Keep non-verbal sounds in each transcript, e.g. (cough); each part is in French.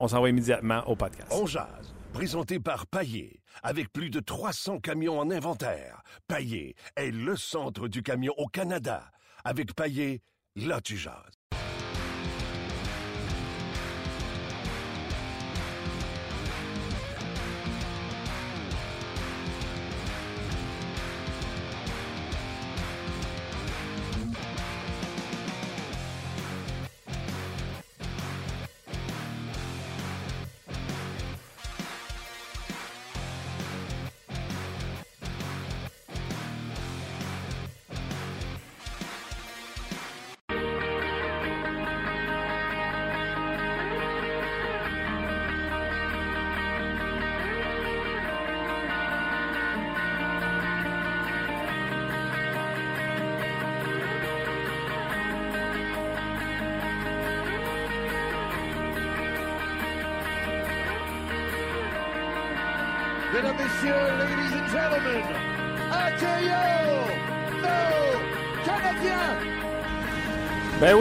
On s'en va immédiatement au podcast. On jase, présenté par Paillé, avec plus de 300 camions en inventaire. Paillé est le centre du camion au Canada. Avec Paillé, là tu jases.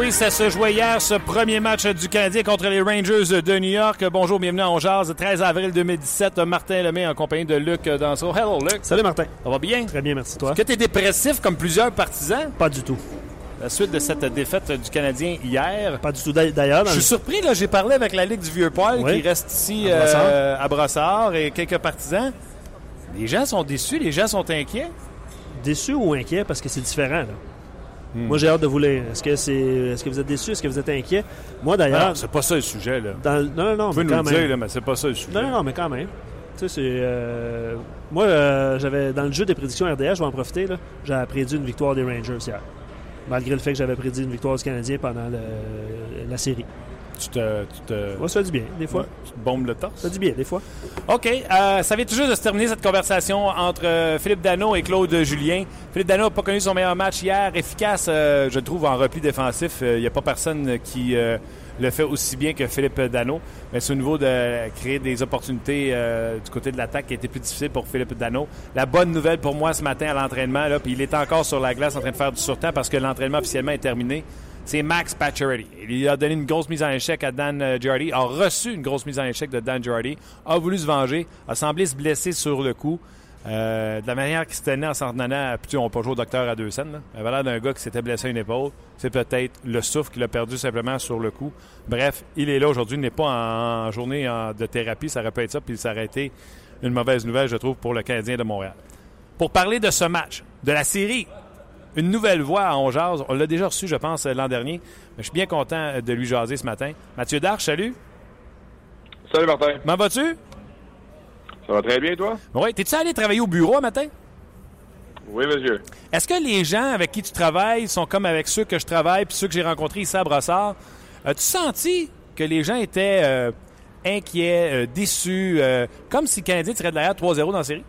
Oui, ça se jouait hier, ce premier match du Canadien contre les Rangers de New York. Bonjour, bienvenue à Jazz, 13 avril 2017. Martin Lemay en compagnie de Luc Danseau. Hello, Luc. Salut Martin. Ça va bien? Très bien, merci. Toi? Est-ce que tu es dépressif comme plusieurs partisans? Pas du tout. La suite de cette défaite du Canadien hier? Pas du tout. D'ailleurs, Je suis surpris, là, j'ai parlé avec la Ligue du Vieux-Poil Oui. qui reste ici À Brossard. euh, à Brossard et quelques partisans. Les gens sont déçus, les gens sont inquiets. déçu ou inquiet parce que c'est différent. là. Hmm. Moi, j'ai hâte de vous lire. Est-ce que, c'est... Est-ce que vous êtes déçu? Est-ce que vous êtes inquiet? Moi, d'ailleurs. Non, c'est pas ça le sujet, là. dans- Non, non, non. Peux mais nous le dire, là, mais c'est pas ça le sujet. Non, non, non, mais quand même. Tu sais, c'est. euh, Moi, euh, j'avais. Dans le jeu des prédictions RDS, je vais en profiter, là. J'avais prédit une victoire des Rangers hier. Malgré le fait que j'avais prédit une victoire du Canadien pendant le- la série. Tu te, tu te, ça fait du bien, des fois. ouais, tu te bombes le torse. Ça fait du bien, des fois. OK. euh, ça vient tout juste de se terminer cette conversation entre euh, Philippe Dano et Claude Julien. Philippe Dano n'a pas connu son meilleur match hier. Efficace, euh, je trouve, en repli défensif. Il n'y a pas personne qui le fait aussi bien que Philippe Dano. Mais c'est au niveau de créer des opportunités euh, du côté de l'attaque qui a été plus difficile pour Philippe Dano. La bonne nouvelle pour moi ce matin à l'entraînement, là, puis il est encore sur la glace en train de faire du surtemps parce que l'entraînement officiellement est terminé. C'est Max Pacioretty. Il a donné une grosse mise en échec à Dan euh, Girardi, a reçu une grosse mise en échec de Dan Girardi, a voulu se venger, a semblé se blesser sur le coup. Euh, de la manière qu'il se tenait en s'en tenant, puis on peut pas jouer au docteur à deux scènes. Là. Il l'air d'un gars qui s'était blessé à une épaule. C'est peut-être le souffle qu'il a perdu simplement sur le coup. Bref, il est là aujourd'hui, il n'est pas en, journée de thérapie. Ça aurait pu être ça, puis ça aurait été une mauvaise nouvelle, je trouve, pour le Canadien de Montréal. Pour parler de ce match, de la série, une nouvelle voix à On Jase. On l'a déjà reçu, je pense, l'an dernier. Mais je suis bien content de lui jaser ce matin. Mathieu Darche, salut. Salut Martin. Comment vas-tu? Ça va très bien toi? Oui. T'es-tu allé travailler au bureau matin? Oui, monsieur. Est-ce que les gens avec qui tu travailles sont comme avec ceux que je travaille puis ceux que j'ai rencontrés ici à Brossard? As-tu senti que les gens étaient euh, inquiets, euh, déçus, euh, comme si le Canadien tirait de l'arrière 3-0 dans la série?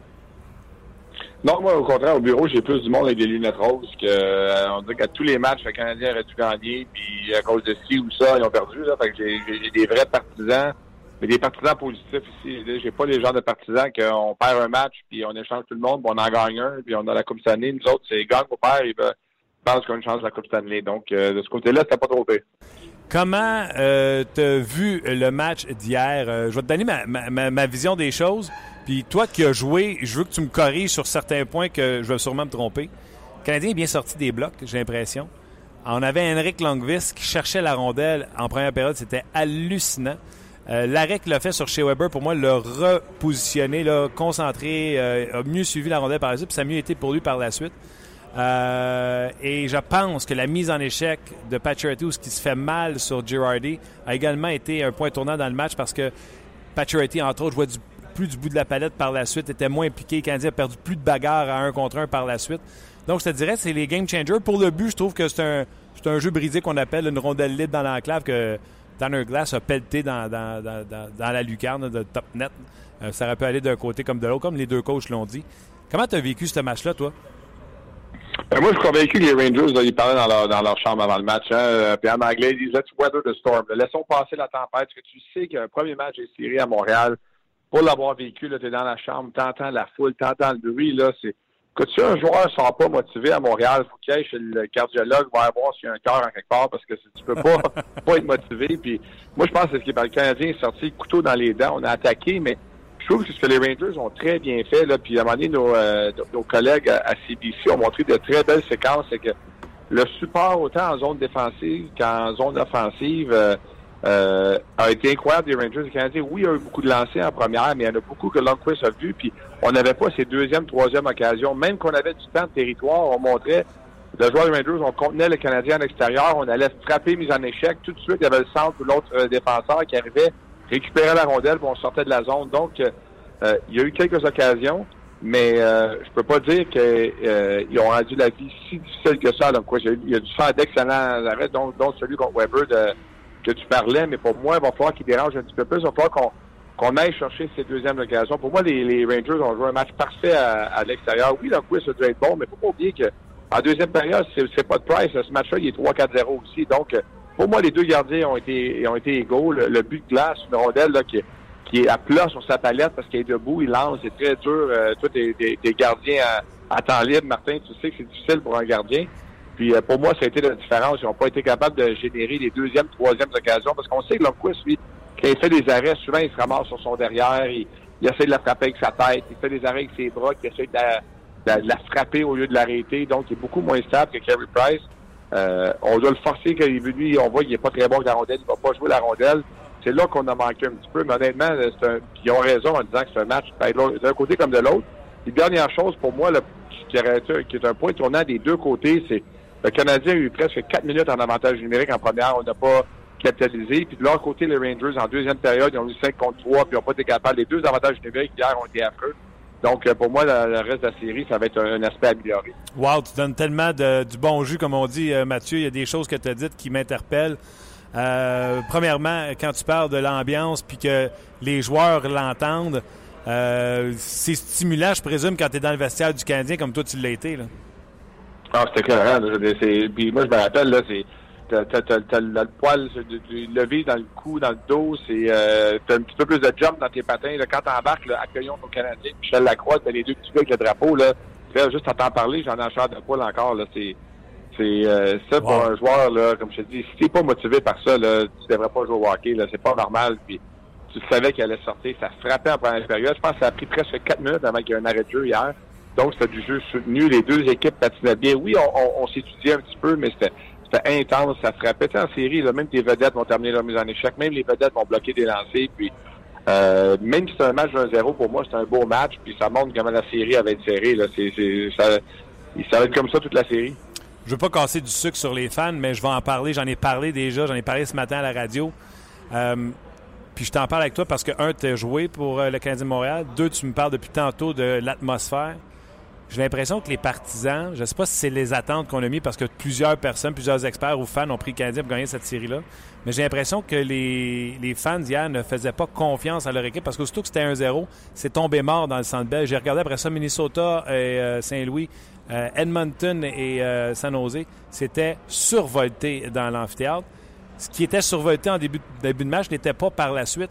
Non, moi, au contraire, au bureau, j'ai plus du monde avec des lunettes roses que, euh, on dirait qu'à tous les matchs, le Canadien aurait dû gagner, puis à cause de ci ou ça, ils ont perdu, là. Fait que j'ai, des vrais partisans, mais des partisans positifs ici. J'ai pas les genres de partisans qu'on perd un match, puis on échange tout le monde, puis on en gagne un, puis on a la Coupe Stanley. Nous autres, c'est gagne ou perd, ils ils pensent qu'on a une chance de la Coupe Stanley. Donc, euh, de ce côté-là, c'était pas trop pire. Comment euh, t'as vu le match d'hier? Je vais te donner ma vision des choses. Puis toi qui as joué, je veux que tu me corriges sur certains points que je vais sûrement me tromper. Le Canadien est bien sorti des blocs, j'ai l'impression. On avait Henrik Longvis qui cherchait la rondelle en première période. C'était hallucinant. Euh, L'arrêt qu'il a fait sur Shea Weber, pour moi, l'a repositionné, l'a concentré, euh, a mieux suivi la rondelle par la suite, puis ça a mieux été pour lui par la suite. Euh, et je pense que la mise en échec de Pacioretty, ce qui se fait mal sur Girardi, a également été un point tournant dans le match parce que Pacioretty, entre autres, jouait du- plus du bout de la palette par la suite, était moins impliqué. Le a perdu plus de bagarres à un contre un par la suite. Donc, je te dirais, c'est les game changers. Pour le but, je trouve que c'est un, jeu brisé qu'on appelle une rondelle libre dans l'enclave que Tanner Glass a pelleté dans, la lucarne de top net. Euh, ça aurait pu aller d'un côté comme de l'autre, comme les deux coachs l'ont dit. Comment tu as vécu ce match-là, toi? Ben, moi, je suis convaincu que les Rangers, ils parlaient dans leur, dans leur chambre avant le match. Hein, euh, puis en anglais, ils disaient « weather the storm ». Laissons passer la tempête. Parce que tu sais qu'un premier match est série à Montréal, pour l'avoir vécu, tu es dans la chambre, tu entends la foule, tu entends le bruit. là, c'est Écoute, si un joueur ne sera pas motivé à Montréal, il faut qu'il aille chez le cardiologue voir voir s'il y a un cœur en quelque part parce que tu peux pas, (laughs) pas être motivé. Puis moi, je pense que ce qui est le Canadien est sorti couteau dans les dents. On a attaqué, mais je trouve que ce que les Rangers ont très bien fait, là, puis à un moment donné, nos, euh, nos collègues à, CBC ont montré de très belles séquences, c'est que le support autant en zone défensive qu'en zone offensive euh, euh, a été incroyable des Rangers du Canadien. Oui, il y a eu beaucoup de lancers en première, mais il y en a beaucoup que Lundqvist a vu, puis on n'avait pas ces deuxième, troisième occasions. Même qu'on avait du temps de territoire, on montrait le joueur des Rangers, on contenait le Canadien à l'extérieur, on allait frapper, mise en échec. Tout de suite, il y avait le centre ou l'autre défenseur qui arrivait récupérer la rondelle, puis on sortait de la zone. Donc, euh, il y a eu quelques occasions, mais euh, je peux pas dire qu'ils euh, ont rendu la vie si difficile que ça. Donc, quoi, il y a dû faire d'excellents arrêts, dont, celui contre Weber de, que tu parlais, mais pour moi, il va falloir qu'il dérange un petit peu plus. Il va falloir qu'on qu'on aille chercher ces deuxièmes occasions. Pour moi, les, Rangers ont joué un match parfait à, l'extérieur. Oui, le quiz a dû être bon, mais faut pas oublier que en deuxième période, c'est pas de price. Ce match-là, il est 3-4-0 aussi. Donc, pour moi, les deux gardiens ont été ont été égaux. Le, but de glace, une là, qui, qui est à plat sur sa palette parce qu'il est debout, il lance, c'est très dur. Euh, toi, t'es, gardiens à, temps libre, Martin, tu sais que c'est difficile pour un gardien. Puis euh, pour moi, ça a été la différence. Ils n'ont pas été capables de générer les deuxièmes, troisièmes occasions parce qu'on sait que Lundqvist, lui, quand il fait des arrêts, souvent il se ramasse sur son derrière, il, essaie de la frapper avec sa tête, il fait des arrêts avec ses bras, il essaie de la, frapper au lieu de l'arrêter. Donc, il est beaucoup moins stable que Kerry Price. Euh, on doit le forcer quand lui, on voit qu'il n'est pas très bon avec la rondelle, il ne va pas jouer la rondelle c'est là qu'on a manqué un petit peu. Mais honnêtement, c'est un, ils ont raison en disant que c'est un match d'un côté comme de l'autre. Et dernière chose, pour moi, qui, est un point tournant des deux côtés, c'est le Canadien a eu presque 4 minutes en avantage numérique en première. On n'a pas capitalisé. Puis de l'autre côté, les Rangers, en deuxième période, ils ont eu 5 contre 3, puis ils n'ont pas été capables. Les deux avantages numériques hier ont été affreux. Donc, euh, pour moi, le, reste de la série, ça va être un, aspect amélioré. Wow, tu donnes tellement de, du bon jus, comme on dit, euh, Mathieu. Il y a des choses que tu as dites qui m'interpellent. Euh, premièrement, quand tu parles de l'ambiance puis que les joueurs l'entendent, c'est stimulant, je présume, quand tu es dans le vestiaire du Canadien comme toi tu l'as été. Là. Ah, c'était clair. Puis moi, je me rappelle, là, c'est. T'as, le poil levé dans le cou, dans le dos, c'est euh, t'as un petit peu plus de jump dans tes patins. Là, quand t'embarques, là, accueillons ton Canadien, Michel Lacroix, t'as les deux petits gars avec le drapeau, là. Juste à t'en parler, j'en ai un de poil encore, là. C'est, c'est euh, ça pour un joueur, là, comme je te dis, si t'es pas motivé par ça, là, tu devrais pas jouer au hockey. Là, c'est pas normal. Puis tu savais qu'elle allait sortir. Ça frappait en première période. Je pense que ça a pris presque quatre minutes avant qu'il y ait un arrêt de jeu hier. Donc, c'était du jeu soutenu. Les deux équipes patinaient bien. Oui, on, s'étudiait un petit peu, mais c'était intense. Ça frappait. en série, même tes vedettes vont terminer leur mise en échec. Même les vedettes vont bloquer des lancers. Puis euh, même si c'est un match 1-0, pour moi, c'est un beau match. Puis ça montre comment la série avait été serrée. Là. Ça va être comme ça toute la série je veux pas casser du sucre sur les fans, mais je vais en parler. J'en ai parlé déjà. J'en ai parlé ce matin à la radio. Euh, puis je t'en parle avec toi parce que, un, tu as joué pour euh, le Canadien de Montréal. Deux, tu me parles depuis tantôt de l'atmosphère. J'ai l'impression que les partisans, je ne sais pas si c'est les attentes qu'on a mis parce que plusieurs personnes, plusieurs experts ou fans ont pris le Canadien pour gagner cette série-là. Mais j'ai l'impression que les, fans hier ne faisaient pas confiance à leur équipe parce que surtout que c'était 1-0, c'est tombé mort dans le centre belle. J'ai regardé après ça Minnesota et euh, Saint-Louis. Euh, Edmonton et euh, San Jose, c'était survolté dans l'amphithéâtre. Ce qui était survolté en début de match n'était pas par la suite.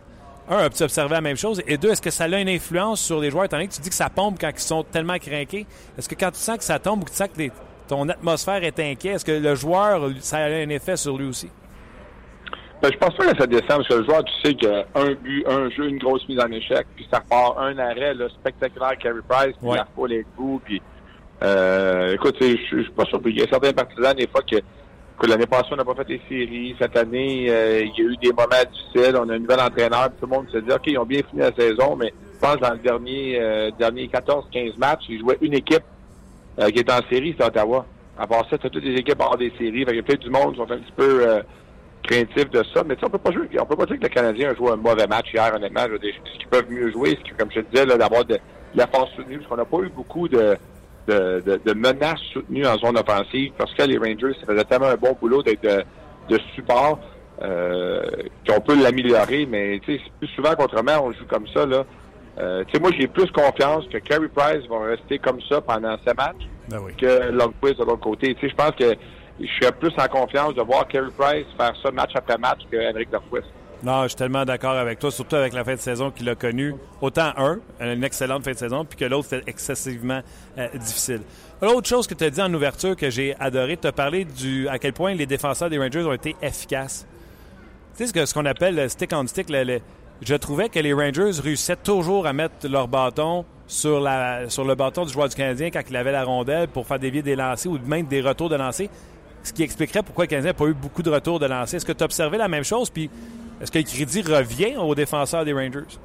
Un, as-tu observé la même chose? Et deux, est-ce que ça a une influence sur les joueurs, étant donné que tu dis que ça pompe quand ils sont tellement craqués? Est-ce que quand tu sens que ça tombe ou que tu sens que ton atmosphère est inquiète, est-ce que le joueur, ça a un effet sur lui aussi? Ben, je pense pas que ça descend parce que le joueur, tu sais qu'un but, un jeu, une grosse mise en échec, puis ça repart un arrêt là, spectaculaire, Carey Price, puis il pas les coups, puis euh, écoute, je suis pas surpris. Il y a certains partisans, des fois, que, que l'année passée, on n'a pas fait des séries. Cette année, euh, il y a eu des moments difficiles. On a un nouvel entraîneur. Tout le monde se dit, OK, ils ont bien fini la saison, mais je pense dans le dernier, euh, dernier 14-15 matchs, ils jouaient une équipe euh, qui est en série, c'est Ottawa. À part ça, toutes les équipes hors des séries. Il y a peut-être du monde qui sont un petit peu craintifs de ça. Mais on peut pas jouer, on peut pas dire que le Canadien a joué un mauvais match hier, honnêtement. Ce qu'ils peuvent mieux jouer, c'est comme je te disais, d'avoir de, de, la force soutenue, parce qu'on n'a pas eu beaucoup de de, de, menaces soutenues en zone offensive parce que les Rangers, ça faisait tellement un bon boulot d'être de, support euh, qu'on peut l'améliorer, mais plus souvent qu'autrement, on joue comme ça. Là. Euh, moi, j'ai plus confiance que Carey Price va rester comme ça pendant ces matchs ben oui. que Longquist de l'autre côté. Je pense que je serais plus en confiance de voir Carey Price faire ça match après match que Henrik Longquist. Non, je suis tellement d'accord avec toi, surtout avec la fin de saison qu'il a connue. Autant un, une excellente fin de saison, puis que l'autre, c'était excessivement euh, difficile. L'autre chose que tu as dit en ouverture que j'ai adoré, tu as parlé du à quel point les défenseurs des Rangers ont été efficaces. Tu sais ce qu'on appelle le stick on stick. je trouvais que les Rangers réussissaient toujours à mettre leur bâton sur, la, sur le bâton du joueur du Canadien quand il avait la rondelle pour faire dévier des lancers ou même des retours de lancers. Ce qui expliquerait pourquoi le Canadien n'a pas eu beaucoup de retours de lancers. Est-ce que tu as observé la même chose? Puis est-ce que le crédit revient aux défenseurs des Rangers?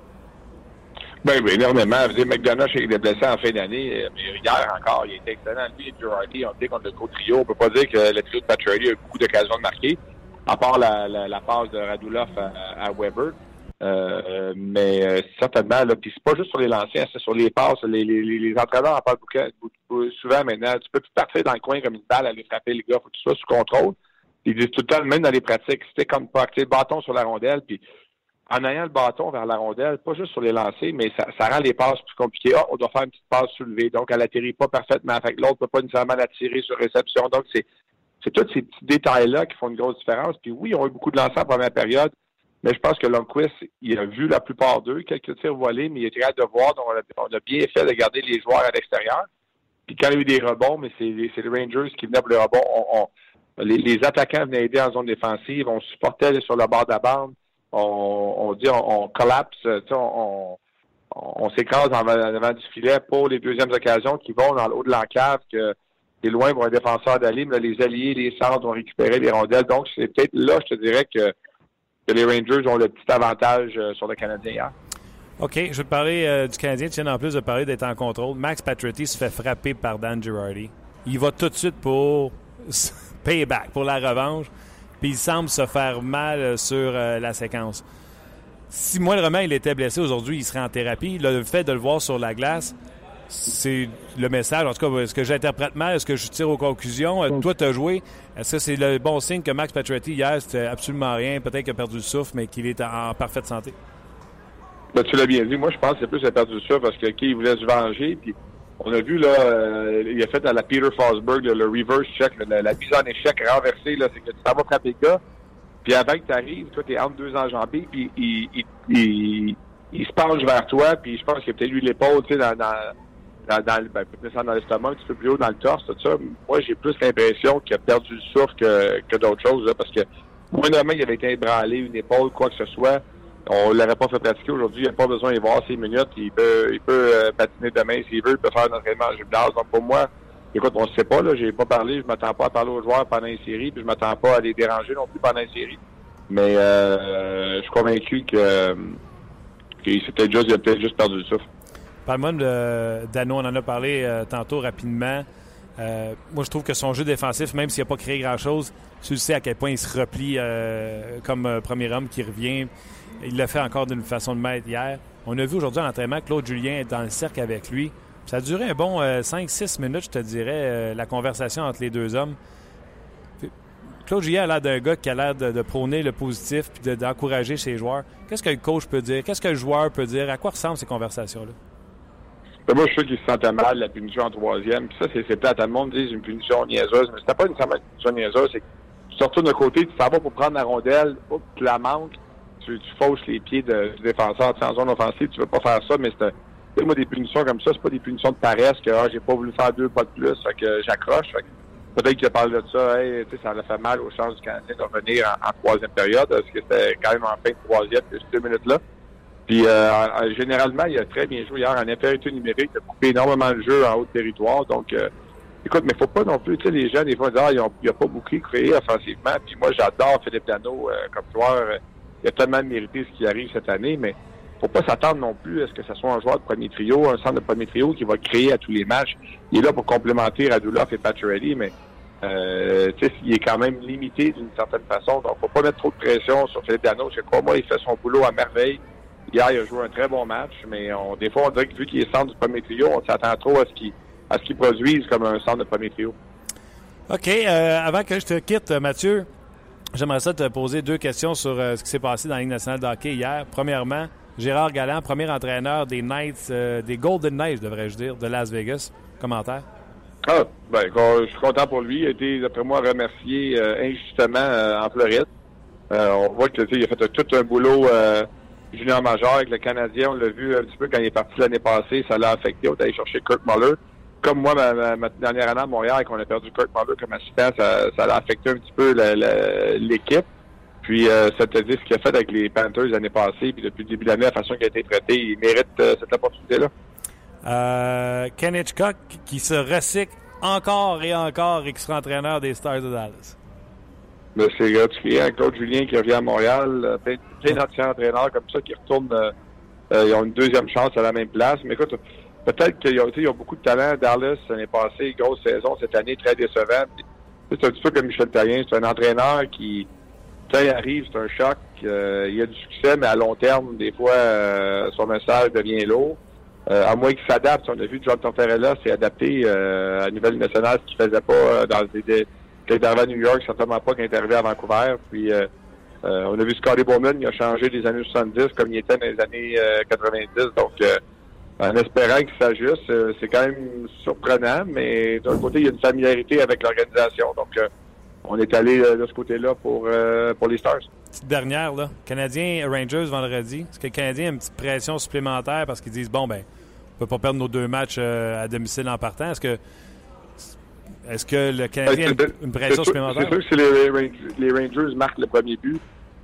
Ben oui, énormément. McDonough est blessé en fin d'année, euh, hier encore, il était excellent. Lui et Girardi on dit contre le gros trio. On peut pas dire que le trio de Patrick a eu beaucoup d'occasions de marquer, à part la, passe de Radulov à, Weber. Euh, mais euh, certainement, là, puis c'est pas juste sur les lancers, c'est sur les passes. Les, les, les entraîneurs en parlent beaucoup, souvent maintenant. Tu peux plus partir dans le coin comme une balle, aller frapper les gars, faut que tu sois sous contrôle. Ils disent tout le temps, même dans les pratiques, c'était comme pas le bâton sur la rondelle, puis en ayant le bâton vers la rondelle, pas juste sur les lancers, mais ça, ça rend les passes plus compliquées. Ah, on doit faire une petite passe soulevée, donc elle atterrit pas parfaitement. avec l'autre peut pas nécessairement la tirer sur réception. Donc, c'est, c'est tous ces petits détails-là qui font une grosse différence. Puis oui, on a eu beaucoup de lancers en première période, mais je pense que Lundqvist, il a vu la plupart d'eux, quelques tirs volés, mais il était capable de voir. Donc, on a, bien fait de garder les joueurs à l'extérieur. Puis quand il y a eu des rebonds, mais c'est, les Rangers qui venaient pour le rebond, on les, attaquants venaient aider en zone défensive, on supportait sur le bord de la bande, on, dit on, collapse, on, on, s'écrase en avant du filet pour les deuxièmes occasions qui vont dans le haut de l'enclave, que c'est loin pour un défenseur d'aller, mais les alliés, les centres vont récupérer les rondelles. Donc, c'est peut-être là, je te dirais, que, les Rangers ont le petit avantage euh, sur le Canadien hier. OK, je vais te parler euh, du Canadien. Tu viens en plus de parler d'être en contrôle. Max Patrick se fait frapper par Dan Girardi. Il va tout de suite pour (laughs) payback, pour la revanche. Puis il semble se faire mal euh, sur la séquence. Si moi, le roman, il était blessé aujourd'hui, il serait en thérapie. Le fait de le voir sur la glace, c'est le message. En tout cas, est-ce que j'interprète mal? Est-ce que je tire aux conclusions? Euh, toi, tu as joué. Est-ce que c'est le bon signe que Max Pacioretty, hier, c'était absolument rien? Peut-être qu'il a perdu le souffle, mais qu'il est en, parfaite santé? Ben, tu l'as bien dit. Moi, je pense que c'est plus a perdu le souffle parce qu'il voulait se venger. Puis on a vu, là, euh, il a fait à la Peter Fosberg le reverse check, la, mise en échec renversée, là, c'est que tu vas frapper le gars, puis avant que tu arrives, toi, tu es entre deux enjambées, puis il, se penche vers toi, puis je pense qu'il peut-être eu l'épaule, tu sais, dans, dans, dans, ben, dans l'estomac, un petit peu plus haut dans le torse, tout ça. Moi, j'ai plus l'impression qu'il a perdu le souffle que, que d'autres choses, parce que, moindrement, il avait été ébranlé, une épaule, quoi que ce soit, on l'aurait pas fait pratiquer aujourd'hui. Il n'a pas besoin d'y voir ses minutes. Il peut, il peut euh, patiner demain s'il veut. Il peut faire un entraînement en gymnase. Donc, pour moi, écoute, on ne sait pas. Là, j'ai pas parlé. Je m'attends pas à parler aux joueurs pendant une série. Puis je m'attends pas à les déranger non plus pendant une série. Mais euh, je suis convaincu que, que c'était juste, il a peut-être juste perdu le souffle. Parle-moi Dano. On en a parlé euh, tantôt rapidement. moi, je trouve que son jeu défensif, même s'il n'a pas créé grand-chose, tu sais à quel point il se replie comme premier homme qui revient. Il l'a fait encore d'une façon de mettre hier. On a vu aujourd'hui en entraînement Claude Julien être dans le cercle avec lui. Ça a duré un bon 5-6 euh, minutes, je te dirais, euh, la conversation entre les deux hommes. Claude Julien a l'air d'un gars qui a l'air de, prôner le positif puis d'encourager ses joueurs. Qu'est-ce que le coach peut dire? Qu'est-ce que le joueur peut dire? À quoi ressemblent ces conversations-là? Ben, moi, je suis sûr qu'il se sentait mal, la punition en troisième. Puis ça, c'est plate. Tout le monde dit une punition niaiseuse. Mais c'était pas une punition niaiseuse. C'est que tu te retournes de côté, tu t'en vas pour prendre la rondelle, tu la manques tu, tu fausses les pieds de, du défenseur en zone offensive, tu veux pas faire ça, mais c'est moi des punitions comme ça, c'est pas des punitions de paresse que ah, j'ai pas voulu faire deux pas de plus, fait que j'accroche. Peut-être qu'il parle de ça, hey, ça a fait mal aux chances du Canadien de revenir en, troisième période, parce que c'était quand même en fin de troisième, ces deux minutes-là. Puis euh, généralement, il a très bien joué hier en infériorité numérique, il a coupé énormément le jeu en haut territoire. Donc euh, écoute, mais faut pas non plus, tu sais, les gens, des fois, disent Ah, il n'y a pas beaucoup créé offensivement. Puis moi, j'adore Philippe Dano euh, comme joueur il a tellement mérité ce qui arrive cette année, mais faut pas s'attendre non plus à ce que ce soit un joueur de premier trio, un centre de premier trio qui va créer à tous les matchs. Il est là pour complémenter Radulov et Pacioretty, mais euh, il est quand même limité d'une certaine façon. Donc, faut pas mettre trop de pression sur Philippe Dano. Je crois, moi, il fait son boulot à merveille. Hier, il a joué un très bon match, mais on, des fois, on dirait que vu qu'il est centre du premier trio, on s'attend trop à ce qu'il qu'il produise comme un centre de premier trio. OK. Euh, avant que je te quitte, Mathieu, J'aimerais ça te poser deux questions sur euh, ce qui s'est passé dans la Ligue nationale de hockey hier. Premièrement, Gérard Galland, premier entraîneur des Knights, euh, des Golden Knights, devrais-je dire, de Las Vegas. Commentaire? Ah, ben, je suis content pour lui. Il a été, d'après moi, remercié injustement en Floride. On voit que il a fait tout un boulot junior majeur avec le Canadien. On l'a vu un petit peu quand il est parti l'année passée. Ça l'a affecté. On est allé chercher Kirk Muller. Comme moi, ma, dernière année à Montréal, quand on a perdu Kirk Muller comme assistant, ça, ça a affecté un petit peu l'équipe. Puis euh, ça te dit ce qu'il a fait avec les Panthers l'année passée, puis depuis le début de l'année, la façon qu'il a été traité, il mérite euh, cette opportunité-là. Euh, Ken Hitchcock qui se recycle encore et encore et qui sera entraîneur des Stars de Dallas. C'est gratuit. Hein? Claude Julien qui revient à Montréal, euh, plein, plein d'anciens entraîneurs comme ça qui retournent, euh, euh, ils ont une deuxième chance à la même place. Mais écoute, peut-être qu'ils ont, ont, beaucoup de talent. Dallas, l'année passée, grosse saison, cette année, très décevant. C'est un petit peu comme Michel Terrien, c'est un entraîneur qui, quand il arrive, c'est un choc. il y a du succès, mais à long terme, des fois, son message devient lourd. à moins qu'il s'adapte. On a vu Jonathan Ferrella s'est adapté à la nouvelle nationale, ce qu'il faisait pas dans des, quand il est à New York, certainement pas quand il est arrivé à Vancouver. Puis euh, euh, on a vu Scotty Bowman, il a changé des années 70 comme il était dans les années 90. Euh, Donc en espérant qu'il s'ajuste, c'est quand même surprenant, mais d'un côté, il y a une familiarité avec l'organisation. Donc on est allé de ce côté-là pour, pour les Stars. Petite dernière, là. Canadien Rangers vendredi. Est-ce que le Canadien a une petite pression supplémentaire parce qu'ils disent bon ben on peut pas perdre nos deux matchs à domicile en partant? Est-ce que est-ce que le Canadien a une pression supplémentaire? C'est sûr que si les, Rangers marquent le premier but,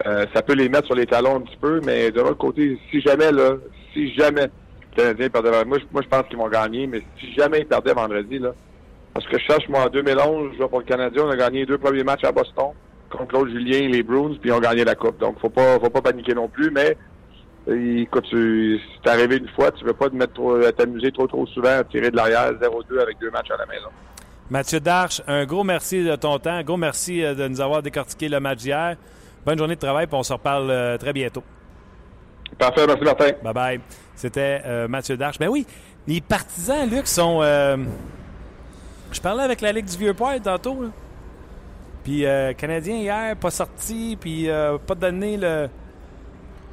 euh, ça peut les mettre sur les talons un petit peu, mais de l'autre côté, si jamais, là, si jamais le Canadien perdait, moi, moi je pense qu'ils vont gagner, mais si jamais ils perdaient vendredi, là, parce que je cherche, moi, en 2011, je vois pour le Canadien, on a gagné les deux premiers matchs à Boston contre Claude Julien, les Bruins, puis ils ont gagné la Coupe. Donc, faut pas, faut pas paniquer non plus, mais écoute, tu, c'est arrivé une fois, tu veux pas te mettre trop, t'amuser trop trop souvent à tirer de l'arrière 0-2 avec deux matchs à la maison. Mathieu Darche, un gros merci de ton temps. Un gros merci euh, de nous avoir décortiqué le match d'hier. Bonne journée de travail, puis on se reparle euh, très bientôt. Parfait, merci Martin. Bye bye. C'était euh, Mathieu Darche. Ben oui, les partisans, Luc, sont. Je parlais avec la Ligue du Vieux-Port tantôt. Puis Canadien hier, pas sorti, puis pas donné le.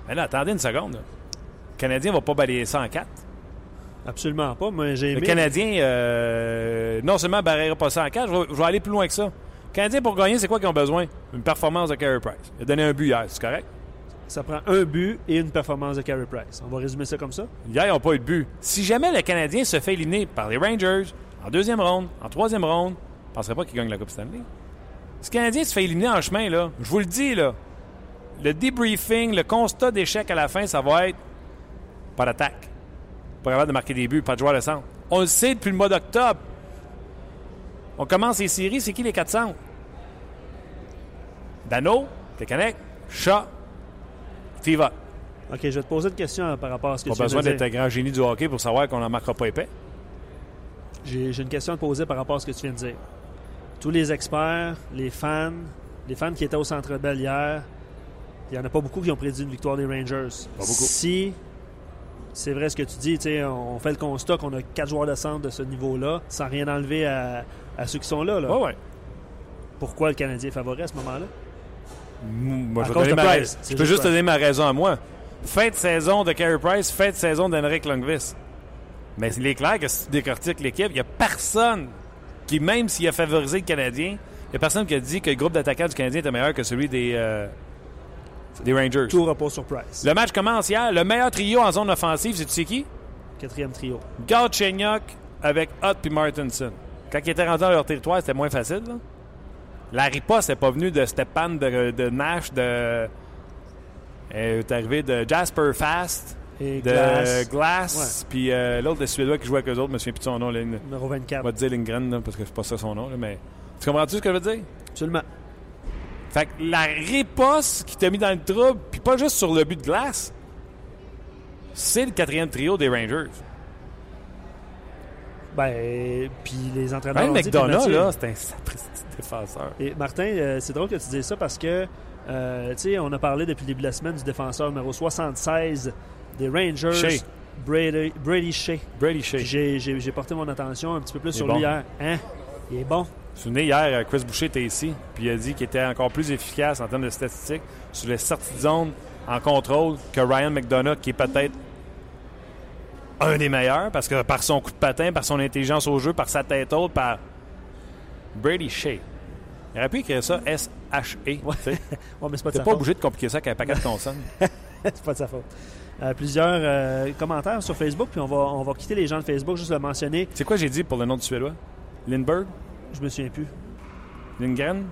Mais là, attendez une seconde. Le Canadien va pas balayer ça en quatre. Absolument pas. Moi, j'ai Le Canadien, euh, non seulement barrera pas ça en 4, je vais, aller plus loin que ça. Le Canadien, pour gagner, c'est quoi qu'ils ont besoin? Une performance de Carey Price. Il a donné un but hier, c'est correct? Ça prend un but et une performance de Carey Price. On va résumer ça comme ça? Hier, ils n'ont pas eu de but. Si jamais le Canadien se fait éliminer par les Rangers en deuxième ronde, en troisième ronde, je ne penserais pas qu'il gagne la Coupe Stanley. Si le Canadien se fait éliminer en chemin, là, je vous le dis, là, le debriefing, le constat d'échec à la fin, ça va être pas d'attaque pas capable de marquer des buts, pas de joueur de centre. On le sait depuis le mois d'octobre. On commence les séries, c'est qui les 400? Dano, Tecanek, Chat, Fiva. OK, je vais te poser une question euh, par rapport à ce que tu viens de dire. Pas besoin d'être un grand génie du hockey pour savoir qu'on n'en marquera pas épais. J'ai une question à te poser par rapport à ce que tu viens de dire. Tous les experts, les fans, les fans qui étaient au Centre Bell hier, il n'y en a pas beaucoup qui ont prédit une victoire des Rangers. Pas beaucoup. Si c'est vrai ce que tu dis. On fait le constat qu'on a quatre joueurs de centre de ce niveau-là, sans rien enlever à, ceux qui sont là. là. ouais. Pourquoi le Canadien est favori à ce moment-là? Moi, je, je peux juste te donner ma raison à moi. Fin de saison de Carey Price, fin de saison d'Henrik Lundqvist. Mais il est clair que si tu décortiques l'équipe, il n'y a personne qui, même s'il a favorisé le Canadien, il n'y a personne qui a dit que le groupe d'attaquants du Canadien était meilleur que celui des, euh, des Rangers. Tout repose sur Price. Le match commence hier. Le meilleur trio en zone offensive, c'est tu sais qui? Quatrième trio. Galchenyuk avec Hutt puis Martinson. Quand ils étaient rendus dans leur territoire, c'était moins facile. La riposte n'est pas venue de Stepan, de, Nash, de. Elle est arrivée de Jasper Fast. Et de Glass. Puis euh, l'autre, le Suédois qui jouait avec eux autres, je me souviens plus de son nom. Numéro 24. On va te dire Lindgren, parce que c'est pas ça son nom. mais tu comprends-tu ce que je veux dire? Absolument. Fait que la riposte qui t'a mis dans le trouble, puis pas juste sur le but de glace, c'est le quatrième trio des Rangers. Ben, puis les entraîneurs. Même McDonough, là, c'est un sacré défenseur. Et Martin, euh, c'est drôle que tu dises ça parce que, euh, tu sais, on a parlé depuis le début de la semaine du défenseur numéro 76 des Rangers. Shea. Brady, Brady Shea. Brady Shea. J'ai porté mon attention un petit peu plus sur lui hier. Hein? Il est bon. Vous souvenez, hier, euh, Chris Boucher était ici, puis il a dit qu'il était encore plus efficace en termes de statistiques sur les sorties de zone en contrôle que Ryan McDonough, qui est peut-être un des meilleurs, parce que par son coup de patin, par son intelligence au jeu, par sa tête haute, par Brady Shea. Il aurait pu écrire ça H-E. Ouais. (laughs) Ouais, mais c'est pas de sa pas faute. obligé de compliquer ça avec un paquet de consonnes. (laughs) c'est pas de sa faute. Euh, plusieurs euh, commentaires sur Facebook, puis on va, on va quitter les gens de Facebook, juste le mentionner. C'est quoi j'ai dit pour le nom du Suédois? Lindbergh? Je me souviens plus. Lindgren?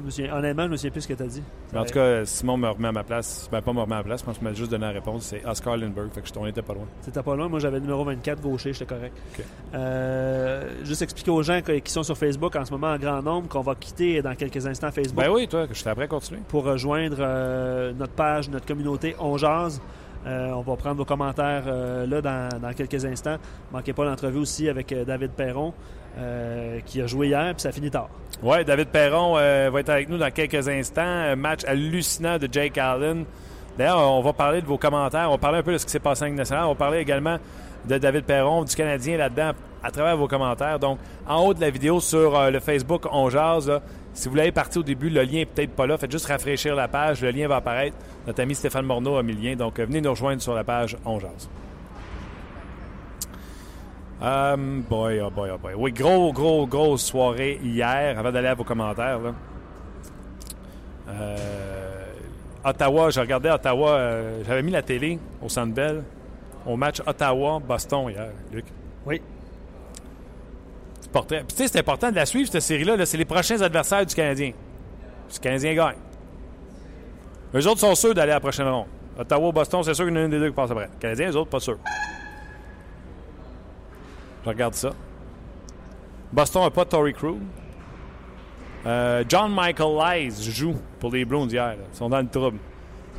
Je me souviens- honnêtement, je me souviens plus ce que tu as dit. Mais en tout cas, Simon me remet à ma place. Ben, pas me remet à ma place, je pense que je m'a juste donné la réponse. C'est Oscar Lindbergh. Fait que je- pas loin. C'était pas loin. Moi, j'avais le numéro 24 gaucher, j'étais correct. Euh, juste expliquer aux gens que- qui sont sur Facebook en ce moment en grand nombre qu'on va quitter dans quelques instants Facebook Ben oui, toi, je t'ai après continuer. pour rejoindre euh, notre page, notre communauté On. Euh, on va prendre vos commentaires euh, là dans, dans quelques instants. Manquez pas l'entrevue aussi avec euh, David Perron euh, qui a joué hier, puis ça finit tard. Ouais, David Perron euh, va être avec nous dans quelques instants. Un match hallucinant de Jake Allen. D'ailleurs, on va parler de vos commentaires. On parler un peu de ce qui s'est passé en nationale. On parler également de David Perron, du Canadien là-dedans, à travers vos commentaires. Donc, en haut de la vidéo sur euh, le Facebook On si vous l'avez parti au début, le lien n'est peut-être pas là. Faites juste rafraîchir la page. Le lien va apparaître. Notre ami Stéphane Morneau a mis le lien. Donc, euh, venez nous rejoindre sur la page On. Um, boy, oh boy, oh boy. Oui, gros, gros, grosse soirée hier, avant d'aller à vos commentaires. Là. Euh, Ottawa, je regardais Ottawa, euh, j'avais mis la télé au Centre Bell au match Ottawa-Boston hier, Luc. Oui. Du portrait. Puis tu sais, c'est important de la suivre, cette série-là. là. c'est les prochains adversaires du Canadien. Si le Canadien gagne. Eux autres sont sûrs d'aller à la prochaine ronde. Ottawa-Boston, c'est sûr qu'il y en a un des deux qui passe après. Les Canadiens, eux autres, pas sûrs. Je regarde ça. Boston n'a pas Tory Crew. Euh, John Michael Lies joue pour les Bruins hier. là. Ils sont dans le trouble.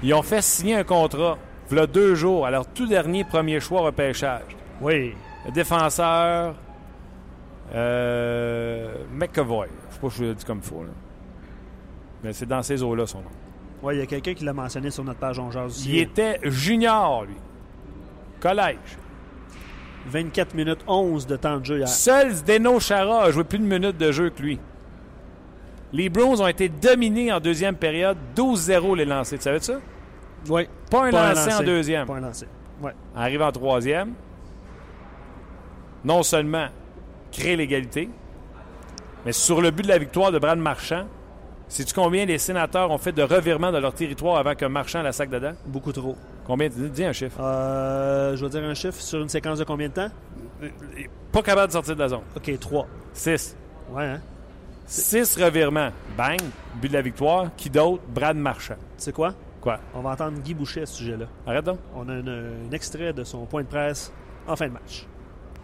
Ils ont fait signer un contrat, il y a deux jours, à leur tout dernier premier choix repêchage. Oui. Le défenseur euh, McAvoy. Je sais pas si je le dis comme il faut. là. Mais c'est dans ces eaux-là son nom. Oui, il y a quelqu'un qui l'a mentionné sur notre page Jase aussi. Il était junior, lui. Collège. 24 minutes 11 de temps de jeu hier. Seul Zdeno Chara a joué plus de minutes de jeu que lui. Les Bruins ont été dominés en deuxième période. 12-0 les lancers. Tu savais ça? Oui. Pas un Pas un lancé en deuxième. Pas un lancé. Ouais. Arrive en troisième. Non seulement crée l'égalité, mais sur le but de la victoire de Brad Marchand, sais-tu combien les sénateurs ont fait de revirements de leur territoire avant que Marchand la sac dedans? Beaucoup trop. Combien? Dis dis un chiffre. Euh, je vais dire un chiffre sur une séquence de combien de temps? Pas capable de sortir de la zone. OK, 3. 6. Ouais, hein? 6 revirements. Bang! But de la victoire. Qui d'autre? Brad Marchand. Tu sais quoi? Quoi? On va entendre Guy Boucher à ce sujet-là. Arrête donc. On a un extrait de son point de presse en fin de match.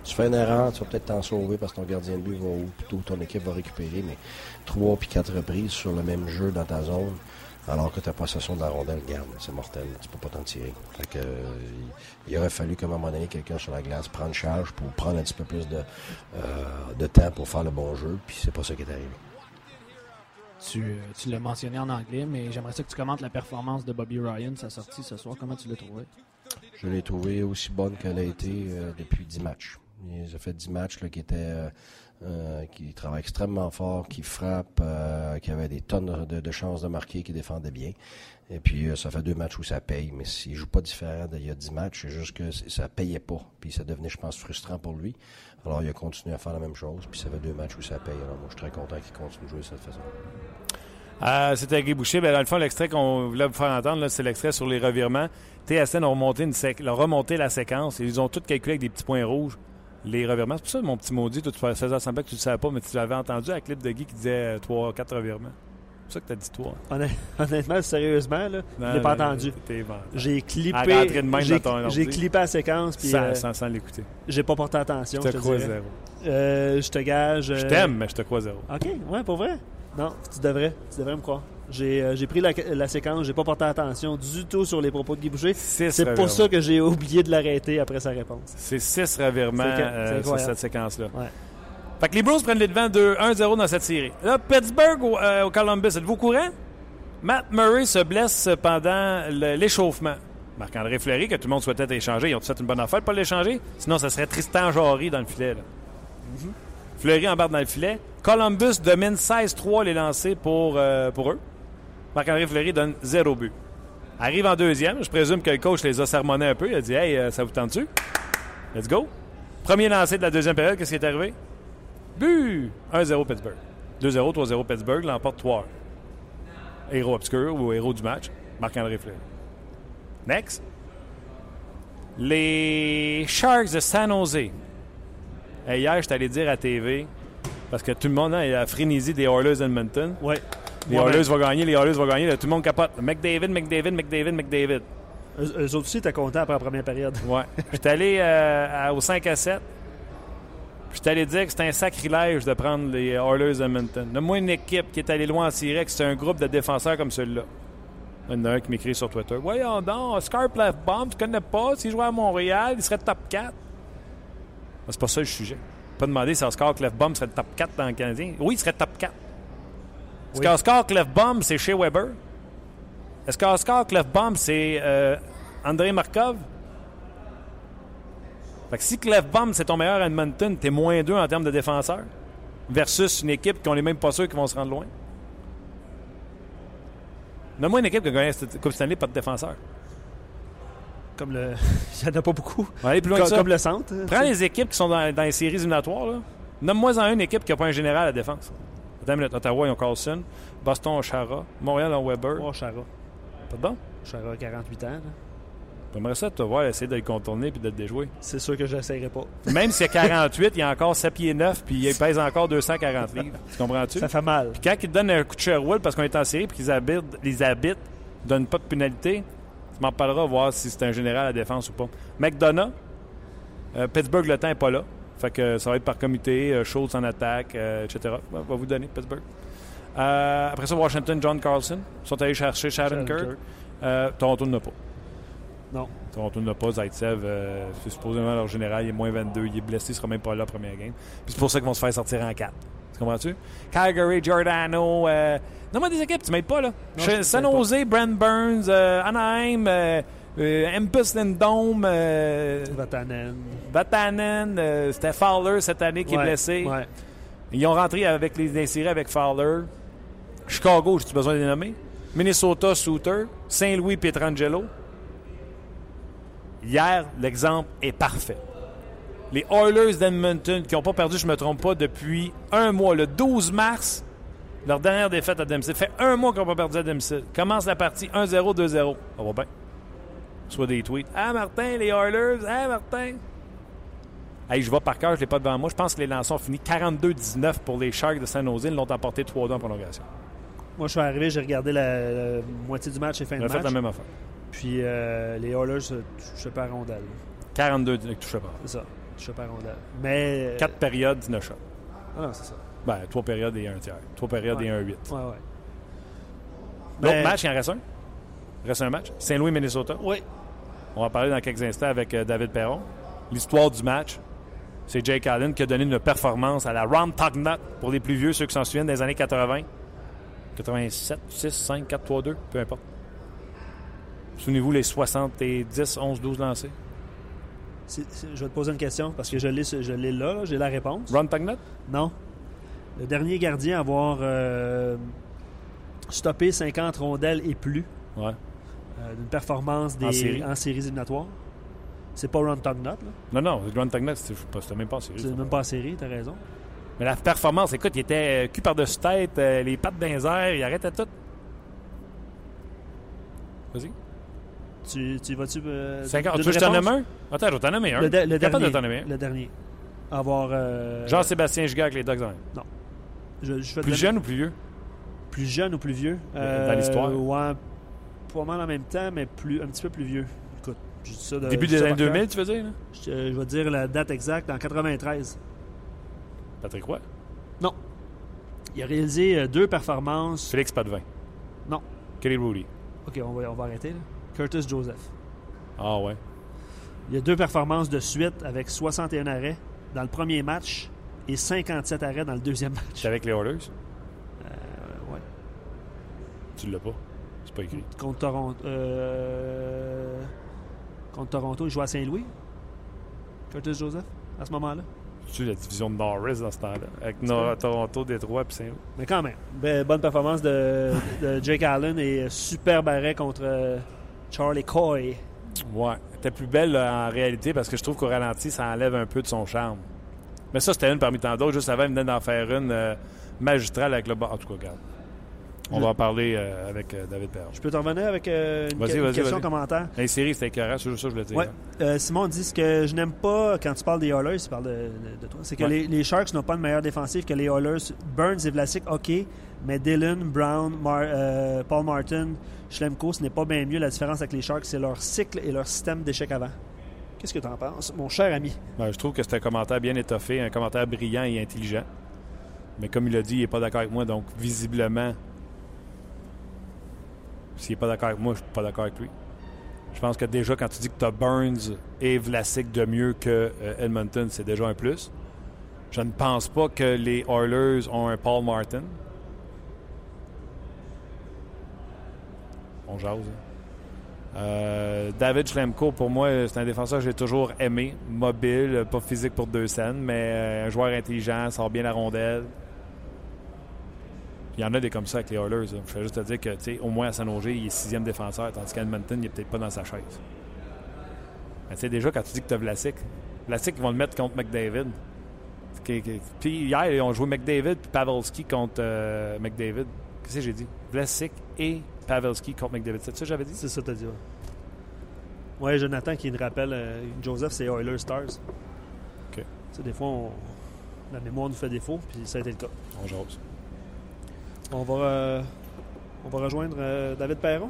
Tu fais une erreur, tu vas peut-être t'en sauver parce que ton gardien de but va où, plutôt ton équipe va récupérer, mais trois puis quatre reprises sur le même jeu dans ta zone, alors que ta possession de la rondelle, garde, c'est mortel, tu peux pas t'en tirer. Fait que, euh, il, aurait fallu qu'à un moment donné, quelqu'un sur la glace prenne charge pour prendre un petit peu plus de, euh, de temps pour faire le bon jeu, puis c'est pas ça qui est arrivé. Tu, euh, tu l'as mentionné en anglais, mais j'aimerais ça que tu commentes la performance de Bobby Ryan, sa sortie ce soir. Comment tu l'as trouvé? Je l'ai trouvée aussi bonne qu'elle a été euh, depuis 10 matchs. A fait 10 matchs là, qui euh, euh, qui travaille extrêmement fort, qui frappe, euh, qui avait des tonnes de, chances de marquer, qui défendait bien. Et puis ça fait deux matchs où ça paye, mais s'il joue pas différent d'il y a 10 matchs, c'est juste que ça payait pas. Puis ça devenait, je pense, frustrant pour lui. Alors il a continué à faire la même chose, puis ça fait deux matchs où ça paye. Alors moi je suis très content qu'il continue de jouer de cette façon. Euh, C'était Guy Boucher. Ben, dans le fond, l'extrait qu'on voulait vous faire entendre, c'est l'extrait sur les revirements. TSN a remonté, une a remonté la séquence ils ont tout calculé avec des petits points rouges. Les revirements. C'est pour ça, mon petit maudit, toi, tu faisais semblant que tu ne savais pas, mais tu l'avais entendu à la clip de Guy qui disait 3 4 revirements. C'est pour ça que tu as dit 3. Honnêt- (laughs) Honnêtement, sérieusement, là, je l'ai pas entendu. J'ai clippé, j'ai, clippé la séquence, puis Sans, euh, sans, sans l'écouter. j'ai pas porté attention. Je Je te crois dirais. zéro. Euh, je te gage. Je euh, t'aime, mais je te crois zéro. OK, ouais, pour vrai? Non, tu devrais. Tu devrais me croire. J'ai, euh, j'ai pris la, la séquence, j'ai pas porté attention du tout sur les propos de Guy Boucher. Six C'est pour ça que j'ai oublié de l'arrêter après sa réponse. C'est 6 revirements euh, sur cette séquence-là. Ouais. Fait que les Bruins prennent les devants de 1-0 dans cette série. Là, Pittsburgh au, euh, au Columbus, êtes-vous au courant? Matt Murray se blesse pendant l'échauffement. Marc-André Fleury, que tout le monde souhaitait échanger, ils ont fait une bonne affaire de pas l'échanger? Sinon, ça serait Tristan Jarry dans le filet. là. Fleury embarque dans le filet. Columbus domine 16-3 les lancers pour, euh, pour eux. Marc-André Fleury donne 0 but. Arrive en deuxième. Je présume que le coach les a sermonnés un peu. Il a dit Hey, euh, ça vous tente-tu? Let's go. Premier lancé de la deuxième période, qu'est-ce qui est arrivé? But! 1-0 Pittsburgh. 2-0, 3-0 Pittsburgh, l'emporte 3 héros obscur ou héros du match, Marc-André Fleury. Next. Les Sharks de San Jose. Hier, je allé dire à TV, parce que tout le monde a la frénésie des Oilers d'Edmonton. Ouais. Les Ouais, Oilers ben, vont gagner, les Oilers vont gagner. là, tout le monde capote. McDavid, McDavid, McDavid, McDavid. Eux, eux autres aussi étaient contents après la première période. (laughs) Ouais. J'étais allé euh, à- au 5 à 7. J'étais allé dire que c'était un sacrilège de prendre les Oilers d'Edmonton. Donne-moi une équipe qui est allée loin en série, que c'est un groupe de défenseurs comme celui-là. Il y en a un qui m'écrit sur Twitter. Voyons donc, Scarp left bomb, tu connais pas. S'il jouait à Montréal, il serait top 4. Ah, C'est pas ça le sujet. Pas demander si Oscar Clefbaum serait top 4 dans le Canadien. Oui, il serait top 4. Est-ce Oui. qu'Oscar Clefbaum, c'est chez Weber? Est-ce qu'Oscar Clefbaum, c'est euh, André Markov? Fait que si Clefbaum, c'est ton meilleur Edmonton, t'es moins 2 en termes de défenseurs versus une équipe qu'on n'est même pas sûr qu'ils vont se rendre loin. Donne-moi une équipe qui a gagné cette Coupe Stanley, pas de défenseur. Comme le. (laughs) Il n'y en a pas beaucoup. On va aller plus loin Comme, que ça. comme le centre. hein, Prends les équipes qui sont dans, dans les séries éliminatoires. Nomme-moi en une équipe qui n'a pas un général à la défense. Attends minute. Ottawa, ils ont Carlson. Boston a Chara. Montréal a Weber. Oh, Chara. Pas de bon? Chara a 48 ans. là. J'aimerais ça te voir essayer de le contourner puis de le déjouer. C'est sûr que je n'essayerai pas. (laughs) Même s'il y a 48, il y a encore 7 pieds 9 puis il pèse encore 240 livres. (laughs) Tu comprends-tu? Ça fait mal. Puis quand ils te donnent un coup de Sherwood parce qu'on est en série puis qu'ils habitent, les habitent, ne donnent pas de pénalité, tu m'en parleras voir si c'est un général à la défense ou pas. McDonough, euh, Pittsburgh, le temps n'est pas là. Fait que ça va être par comité, euh, Schultz en attaque, euh, etc. Va, va vous donner Pittsburgh. Euh, après ça, Washington, John Carlson. Ils sont allés chercher Sharon Kirk. Toronto n'a pas. Non. Toronto n'a pas. Zaitsev, euh, c'est supposément leur général, il est moins 22. Il est blessé, il sera même pas là la première game. Puis c'est pour ça qu'ils vont se faire sortir en 4. Tu comprends-tu? Calgary, Giordano. Euh... Non, des équipes, tu m'aides pas, là. Non, Chez- je San. Jose, Brent Burns, euh, Anaheim, euh, Empus Lindome, euh, Vatanen. Vatanen, euh, c'était Fowler cette année qui Ouais, est blessé. Ouais. Ils ont rentré avec les séries avec Fowler. Chicago, j'ai-tu besoin de les nommer? Minnesota, Souter. Saint-Louis, Pietrangelo. Hier, l'exemple est parfait. Les Oilers d'Edmonton, qui n'ont pas perdu, je ne me trompe pas, depuis un mois, le 12 mars, leur dernière défaite à domicile. fait un mois qu'ils n'ont pas perdu à domicile. Commence la partie 1-0, 2-0. Ça va bien. Soit des tweets. Ah, Martin, les Oilers. Ah, Martin. Hey, je vais par cœur, je ne l'ai pas devant moi. Je pense que les lancers ont fini 42-19 pour les Sharks de San Jose. Ils l'ont emporté 3-2 en prolongation. Moi, je suis arrivé, j'ai regardé la, la moitié du match et fin de ont fait match. la même affaire. Puis euh, les Oilers ne touchaient pas à rondelle. 42 ne touchaient pas. C'est ça. Touchaient pas à rondelle. Mais. euh, 4 périodes, 19 shots. Ah non, c'est ça. Ben, 3 périodes et 1 tiers. 3 périodes Ouais. et 1 8. Ouais, ouais. L'autre match, il en reste un? Il reste un match? Saint-Louis, Minnesota? Oui. On va parler dans quelques instants avec euh, David Perron. L'histoire du match, c'est Jake Allen qui a donné une performance à la Ron Tugnut pour les plus vieux, ceux qui s'en souviennent des années 80. 87, 6, 5, 4, 3, 2, peu importe. Souvenez-vous les 70, 11, 12 lancés. Je vais te poser une question parce que je l'ai, je l'ai là, là, j'ai la réponse. Ron Tugnut? Non. Le dernier gardien à avoir euh, stoppé 50 rondelles et plus Ouais. Euh, d'une performance des, En série. en séries éliminatoires, c'est pas Ron Tugnut. là. Non, non, Ron Tugnut, c'était pas- c'était même pas en série. C'est même pas en série, t'as raison. Mais la performance, écoute, il était euh, cul par-dessus tête, euh, les pattes dans les airs, il arrêtait tout. Vas-y. Tu, vas-tu. euh, 50. d'une Tu veux que je t'en nomme un? Attends, je vais t'en nommer un. Le, de- le dernier. de nommer. Le dernier. Avoir. euh, Jean-Sébastien Giga avec les Ducks dans je, je Plus jeune ou plus vieux? Plus jeune ou plus vieux Dans l'histoire. Ouais. Pas mal en même temps, mais plus, un petit peu plus vieux. Écoute, je dis ça de. Début des années par cœur. 2000, tu veux dire? là? Je, je vais te dire la date exacte, en 93. Patrick Roy? Il a réalisé euh, deux performances. Félix Padvin? Non. Kelly Rudy? Ok, on va, on va arrêter. là. Curtis Joseph. Ah ouais. Il y a deux performances de suite avec 61 arrêts dans le premier match et 57 arrêts dans le deuxième match. C'est avec les Oilers? Euh, ouais. Tu l'as pas. C'est pas écrit. Contre Toronto. euh, contre Toronto, il jouait à Saint-Louis. Curtis Joseph, à ce moment-là. Tu la division de Norris dans ce temps-là? Avec Nor- Toronto, Détroit puis Saint-Louis. Mais quand même, bonne performance de, de Jake Allen et superbe arrêt contre euh, Charlie Coy. Ouais. Était plus belle là, en réalité parce que je trouve qu'au ralenti, ça enlève un peu de son charme. Mais ça, c'était une parmi tant d'autres. Juste avant, il venait d'en faire une euh, magistrale avec le bas. En tout cas, regarde. On va en parler euh, avec euh, David Perron. Je peux t'en revenir avec euh, une, que- une question commentaire? Les séries, c'était écœurant, c'est juste ça que je voulais dire. Ouais. Euh, Simon dit ce que je n'aime pas quand tu parles des Oilers, il parle de, de- de toi, c'est que Ouais. les, les Sharks n'ont pas de meilleure défensive que les Oilers. Burns et Vlasic, OK, mais Dylan, Brown, Mar- Paul Martin, Schlemko, ce n'est pas bien mieux. La différence avec les Sharks, c'est leur cycle et leur système d'échecs avant. Qu'est-ce que tu en penses, mon cher ami? Ben, je trouve que c'est un commentaire bien étoffé, un commentaire brillant et intelligent. Mais comme il a dit, il n'est pas d'accord avec moi, donc visiblement, s'il n'est pas d'accord avec moi, je ne suis pas d'accord avec lui. Je pense que déjà, quand tu dis que tu as Burns et Vlasic de mieux que euh, Edmonton, c'est déjà un plus. Je ne pense pas que les Oilers ont un Paul Martin. On jase. hein. Euh, David Schlemko, pour moi, c'est un défenseur que j'ai toujours aimé. Mobile, pas physique pour deux scènes, mais euh, un joueur intelligent, sort bien la rondelle. Il y en a des comme ça avec les Oilers. là. Je vais juste te dire que, tu sais, au moins à San Jose, il est sixième défenseur, tandis qu'à Edmonton, il n'est peut-être pas dans sa chaise. Mais tu sais, déjà, quand tu dis que tu as Vlasic, Vlasic, ils vont le mettre contre McDavid. Puis hier, ils ont joué McDavid puis Pavelski contre euh, McDavid. Qu'est-ce que j'ai dit? Vlasic et Pavelski contre McDavid. C'est ça que j'avais dit? C'est ça que tu as dit, ouais. Ouais, Jonathan qui nous rappelle, euh, Joseph, c'est Oilers Stars. OK. Tu sais, des fois, on- la mémoire nous fait défaut, puis ça a été le cas. On. On va, euh, on va rejoindre euh, David Perron.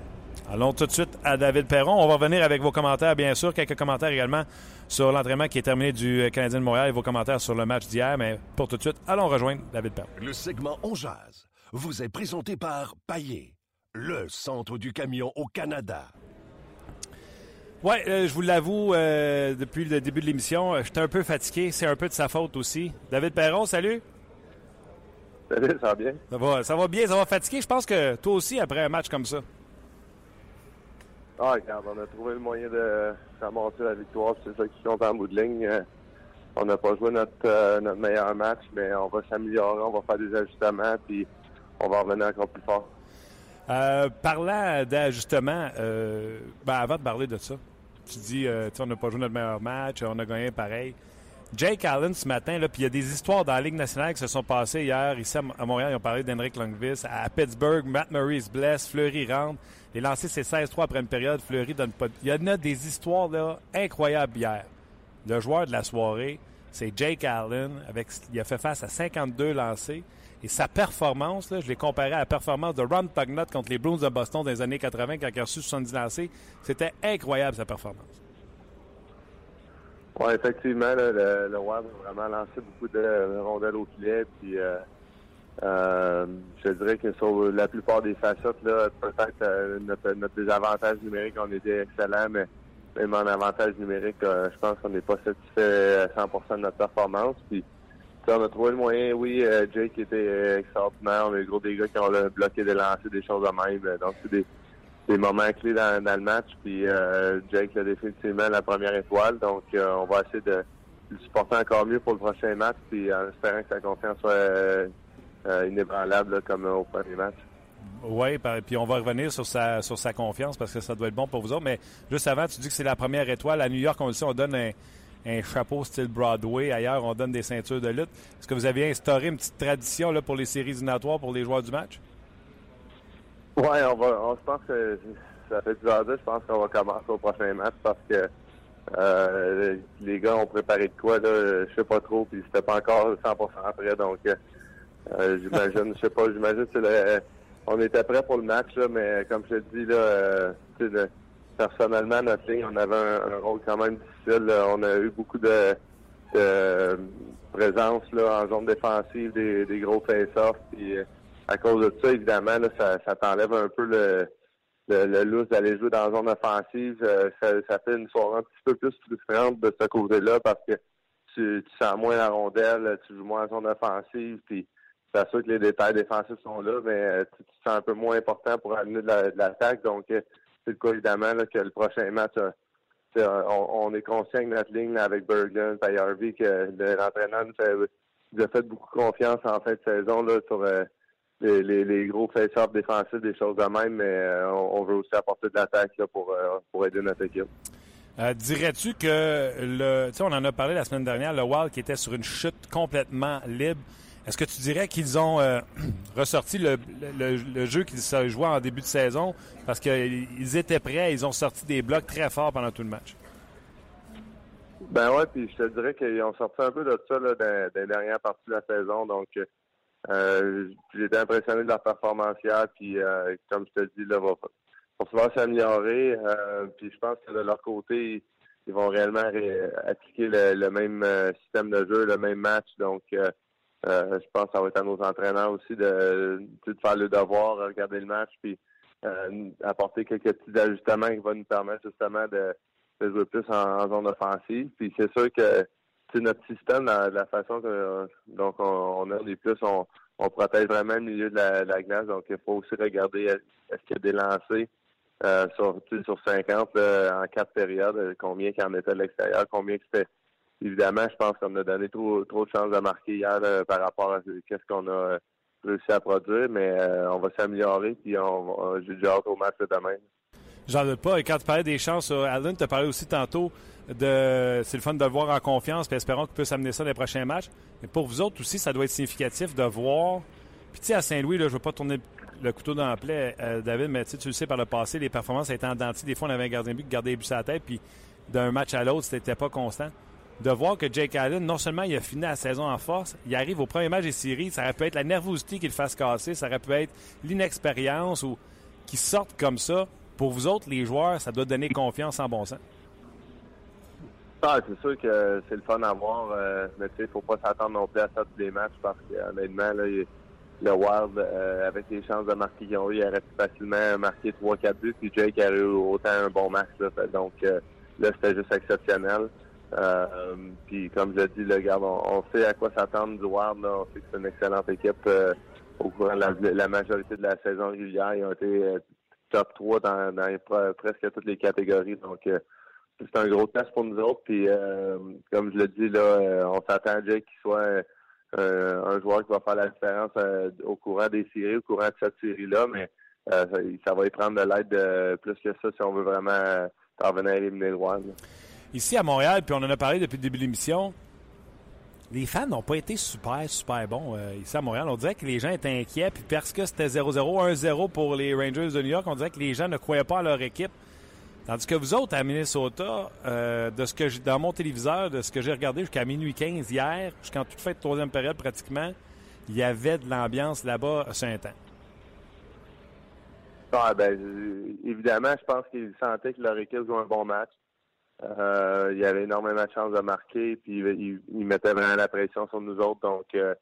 Allons tout de suite à David Perron. On va revenir avec vos commentaires, bien sûr. Quelques commentaires également sur l'entraînement qui est terminé du euh, Canadien de Montréal et vos commentaires sur le match d'hier. Mais pour tout de suite, allons rejoindre David Perron. Le segment On Jazz vous est présenté par Paillé, le centre du camion au Canada. Oui, je vous l'avoue, euh, depuis le début de l'émission, j'étais un peu fatigué. C'est un peu de sa faute aussi. David Perron, salut. Salut, ça va bien? Ça va, ça va bien, ça va fatiguer. Je pense que toi aussi, après un match comme ça. Ah, regarde, on a trouvé le moyen de ramasser la victoire, c'est ça qui compte en bout de ligne. Euh, On n'a pas joué notre, euh, notre meilleur match, mais on va s'améliorer, on va faire des ajustements, puis on va revenir encore plus fort. Euh, parlant d'ajustement, euh, ben, avant de parler de ça, tu dis, euh, on n'a pas joué notre meilleur match, on a gagné pareil. Jake Allen, ce matin, puis il y a des histoires dans la Ligue nationale qui se sont passées hier. Ici, à Montréal, ils ont parlé d'Henrik Lundqvist. À Pittsburgh, Matt Murray se blesse, Fleury rentre. Les lancers, c'est 16-3 après une période. Fleury donne pas... de- Il y en a des histoires là, incroyables hier. Le joueur de la soirée, c'est Jake Allen. Avec, il a fait face à 52 lancés. Et sa performance, je l'ai comparé à la performance de Ron Tugnut contre les Bruins de Boston dans les années 80 quand il a reçu 70 lancés. C'était incroyable, sa performance. Oui, effectivement, là, le, le Wild a vraiment lancé beaucoup de rondelles au filet. Puis, euh, euh, je dirais que sur la plupart des facettes, là, peut-être euh, notre, notre désavantage numérique, on était excellent, mais même en avantage numérique, euh, je pense qu'on n'est pas satisfait à 100% de notre performance. Puis, on a trouvé le moyen, oui, euh, Jake était euh, extraordinaire. On a eu gros des gars qui ont bloqué des lancers, des choses de même. Donc, c'est des, des moments clés dans, dans le match. Puis euh, Jake a définitivement la première étoile. Donc euh, on va essayer de le supporter encore mieux pour le prochain match. Puis en espérant que sa confiance soit euh, euh, inébranlable comme au premier match. Oui, puis on va revenir sur sa, sur sa confiance parce que ça doit être bon pour vous autres. Mais juste avant, tu dis que c'est la première étoile. À New York, on le sait, on donne un, chapeau style Broadway. Ailleurs, on donne des ceintures de lutte. Est-ce que vous avez instauré une petite tradition pour les séries éliminatoires pour les joueurs du match? Oui, on va on se pense que ça fait du hasard. Je pense qu'on va commencer au prochain match parce que euh, les gars ont préparé de quoi, là, je sais pas trop, puis c'était pas encore 100% prêt, donc euh, j'imagine, je sais pas, j'imagine que le- on était prêt pour le match, là, mais comme je te dis, là, euh, personnellement, notre ligne, on avait un, rôle quand même difficile. là. On a eu beaucoup de, de présence là, en zone défensive, des, des gros face-offs, euh, à cause de ça, évidemment, là, ça, ça t'enlève un peu le, le, le d'aller jouer dans la zone offensive. Euh, ça, ça fait une soirée un petit peu plus frustrante de ce côté-là parce que tu, tu sens moins la rondelle, tu joues moins en zone offensive, puis c'est sûr que les détails défensifs sont là, mais euh, tu, tu sens un peu moins important pour amener de la- de l'attaque. Donc, euh, c'est le cas, évidemment, là, que le prochain match, on, on est conscient que notre ligne là, avec Berglund Harvey, que le- l'entraîneur nous, nous a fait beaucoup confiance en fin de saison là, sur euh, les, les, les gros face-offs défensifs, des choses de même, mais euh, on, on veut aussi apporter de l'attaque là, pour, euh, pour aider notre équipe. Euh, Dirais-tu que le. Tu sais, on en a parlé la semaine dernière, le Wild qui était sur une chute complètement libre. Est-ce que tu dirais qu'ils ont (clears throat) ressorti le, le, le jeu qu'ils jouaient en début de saison? Parce qu'ils étaient prêts, ils ont sorti des blocs très forts pendant tout le match? Ben ouais, puis je te dirais qu'ils ont sorti un peu de ça là, dans, dans les dernières parties de la saison. Donc, euh, j'étais impressionné de leur performance hier. Puis, euh, comme je te dis, là, va, va falloir s'améliorer. Euh, puis, je pense que de leur côté, ils vont réellement appliquer le, le même euh, système de jeu, le même match. Donc, euh, euh, je pense que ça va être à nos entraîneurs aussi de, de faire le devoir, regarder le match, puis apporter quelques petits ajustements qui vont nous permettre justement de de jouer plus en, en zone offensive. Puis c'est sûr que c'est notre système, la, la façon que donc on, a des plus, on, protège vraiment le milieu de la, la glace. Donc il faut aussi regarder est-ce qu'il y a des lancers euh, sur, sur 50 là, en quatre périodes, combien qu'il en était à l'extérieur, combien c'était. Évidemment, je pense qu'on a donné trop, de chances de marquer hier par rapport à ce qu'on a réussi à produire, mais euh, on va s'améliorer puis on, on j'ai déjà hâte au match de demain. J'en doute pas. Et quand tu parlais des chances, Alan, tu as parlé aussi tantôt C'est le fun de le voir en confiance, puis espérons qu'il puisse amener ça dans les prochains matchs. Mais pour vous autres aussi, ça doit être significatif de voir. Puis, tu sais, à Saint-Louis, je ne veux pas tourner le couteau dans la plaie, euh, David, mais tu le sais par le passé, les performances étaient en dentille. Des fois, on avait un gardien de but qui gardait les buts à la tête, puis d'un match à l'autre, c'était pas constant. De voir que Jake Allen, non seulement il a fini la saison en force, il arrive au premier match des séries, ça aurait pu être la nervosité qui le fasse casser, ça aurait pu être l'inexpérience ou qu'il sorte comme ça pour vous autres, les joueurs, ça doit donner confiance en bon sens. Ah, c'est sûr que c'est le fun à voir, euh, mais tu sais, faut pas s'attendre non plus à ça tous les matchs parce que honnêtement, là, le Wild, euh, avec les chances de marquer qu'ils ont eu, il aurait pu facilement marquer 3-4 buts, puis Jake a eu autant un bon match. Là, donc euh, là, c'était juste exceptionnel. Euh, puis comme je l'ai dit, le gars, on, sait à quoi s'attendre du Wild. Là. On sait que c'est une excellente équipe au courant de la, la, majorité de la saison régulière. Ils ont été top 3 dans, dans presque toutes les catégories. Donc, euh, c'est un gros test pour nous autres. Puis, euh, comme je le dis, là, euh, on s'attend à qu'il soit un joueur qui va faire la différence au courant des séries, au courant de cette série-là. Mais ça, va y prendre de l'aide plus que ça si on veut vraiment parvenir à éliminer le Wild. Ici à Montréal, puis on en a parlé depuis le début de l'émission, les fans n'ont pas été super, super bons euh, ici à Montréal. On dirait que les gens étaient inquiets, puis parce que c'était 0-0, 1-0 pour les Rangers de New York, on dirait que les gens ne croyaient pas à leur équipe. Tandis que vous autres, à Minnesota, euh, de ce que j'ai dans mon téléviseur, de ce que j'ai regardé jusqu'à minuit 15 hier, jusqu'en toute fin de troisième période pratiquement, il y avait de l'ambiance là-bas à Saint-Anne. Ah, ben, évidemment, je pense qu'ils sentaient que leur équipe jouait un bon match. Euh, il y avait énormément de chances de marquer, puis il, il, mettait vraiment la pression sur nous autres. Donc, euh,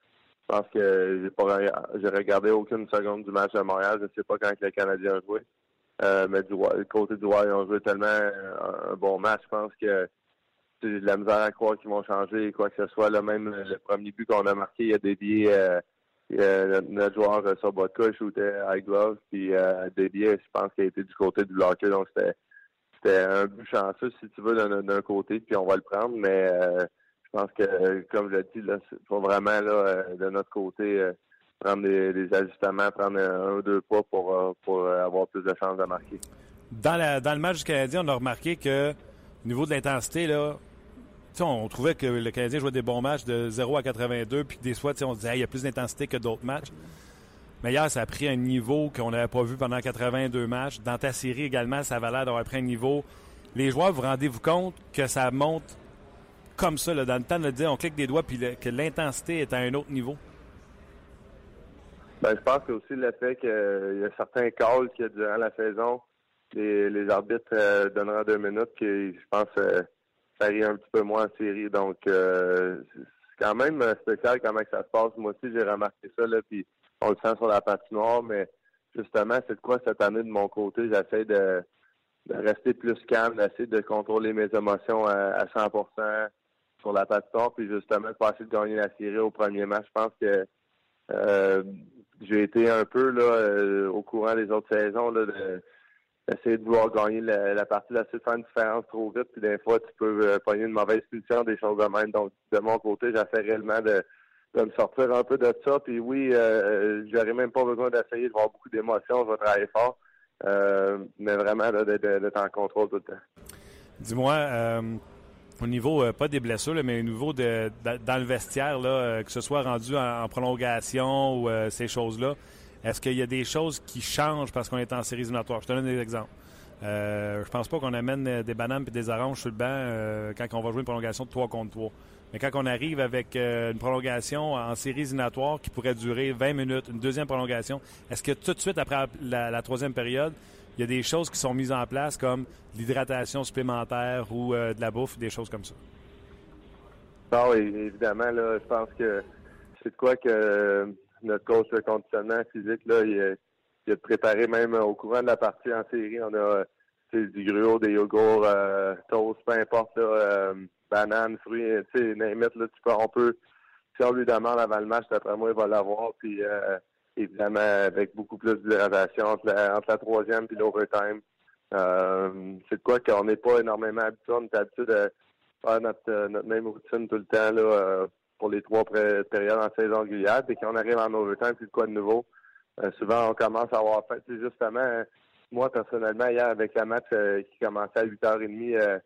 je pense que j'ai pas j'ai regardé aucune seconde du match de Montréal. Je ne sais pas quand les Canadiens ont joué. Euh, mais du côté du Wild, ils ont joué tellement un, un, bon match. Je pense que j'ai de la misère à croire qu'ils vont changer quoi que ce soit. Là, même le premier but qu'on a marqué, il a dédié euh, notre, notre joueur euh, Sobotka shootait high glove, puis euh, dédié, je pense qu'il a été du côté du bloqueur. Donc c'était c'était un but chanceux, si tu veux, d'un côté, puis on va le prendre. Mais euh, je pense que, comme je l'ai dit, il faut vraiment, là, euh, de notre côté, euh, prendre des, ajustements, prendre un ou deux pas pour, pour avoir plus de chances de marquer. Dans, dans le match du Canadien, on a remarqué que au niveau de l'intensité, là, on trouvait que le Canadien jouait des bons matchs de 0 à 82, puis des fois, on disait il y a plus d'intensité que d'autres matchs. Mais hier, ça a pris un niveau qu'on n'avait pas vu pendant 82 matchs. Dans ta série également, ça avait l'air d'avoir pris un niveau. Les joueurs, vous rendez-vous compte que ça monte comme ça, là, dans le temps de le dire, on clique des doigts, puis que l'intensité est à un autre niveau? Ben, je pense que aussi le fait qu'il y a certains calls a durant la saison, les, arbitres euh, donneront deux minutes, qui, je pense, euh, ça arrive un petit peu moins en série. Donc, euh, c'est quand même spécial comment ça se passe. Moi aussi, j'ai remarqué ça, là, puis on le sent sur la patinoire, mais justement, c'est de quoi cette année de mon côté, j'essaie de, rester plus calme, d'essayer de contrôler mes émotions à, à 100% sur la patinoire, puis justement de passer de gagner la série au premier match. Je pense que euh, j'ai été un peu là euh, au courant des autres saisons là, de, d'essayer de vouloir gagner la, la partie, d'essayer de faire une différence trop vite, puis des fois tu peux euh, pogner une mauvaise pulsion, des choses de même. Donc de mon côté, j'essaie réellement de de me sortir un peu de ça. Puis oui, euh, j'aurais même pas besoin d'essayer de voir beaucoup d'émotions. Je vais travailler fort. Euh, mais vraiment d'être en contrôle tout le temps. Dis-moi, euh, au niveau, euh, pas des blessures, mais au niveau de, de- dans le vestiaire, là, euh, que ce soit rendu en, prolongation ou euh, ces choses-là, est-ce qu'il y a des choses qui changent parce qu'on est en séries éliminatoires? Je te donne des exemples. Euh, je pense pas qu'on amène des bananes et des oranges sur le banc quand on va jouer une prolongation de 3 contre 3. Mais quand on arrive avec une prolongation en séries éliminatoires qui pourrait durer 20 minutes, une deuxième prolongation, est-ce que tout de suite après la troisième période, il y a des choses qui sont mises en place comme l'hydratation supplémentaire ou euh, de la bouffe, des choses comme ça? Ah oui, évidemment, là, je pense que c'est de quoi que euh, notre coach de conditionnement physique, là, il, a- préparé même euh, au courant de la partie en série. On a du gruau, des yogourts, euh, toast, peu importe, là, bananes, fruits, tu sais, on peut, si on lui demande avant le match, d'après moi, il va l'avoir. Puis euh, évidemment, avec beaucoup plus d'hydratation entre la, entre la troisième puis l'overtime. Euh, c'est de quoi qu'on n'est pas énormément habitué. On est habitué de faire notre, euh, notre même routine tout le temps là, euh, pour les trois périodes en saison régulière. Puis quand on arrive en overtime, c'est de quoi de nouveau? Euh, souvent, on commence à avoir fait. justement, moi, personnellement, hier, avec le match qui commençait à 8h30 euh,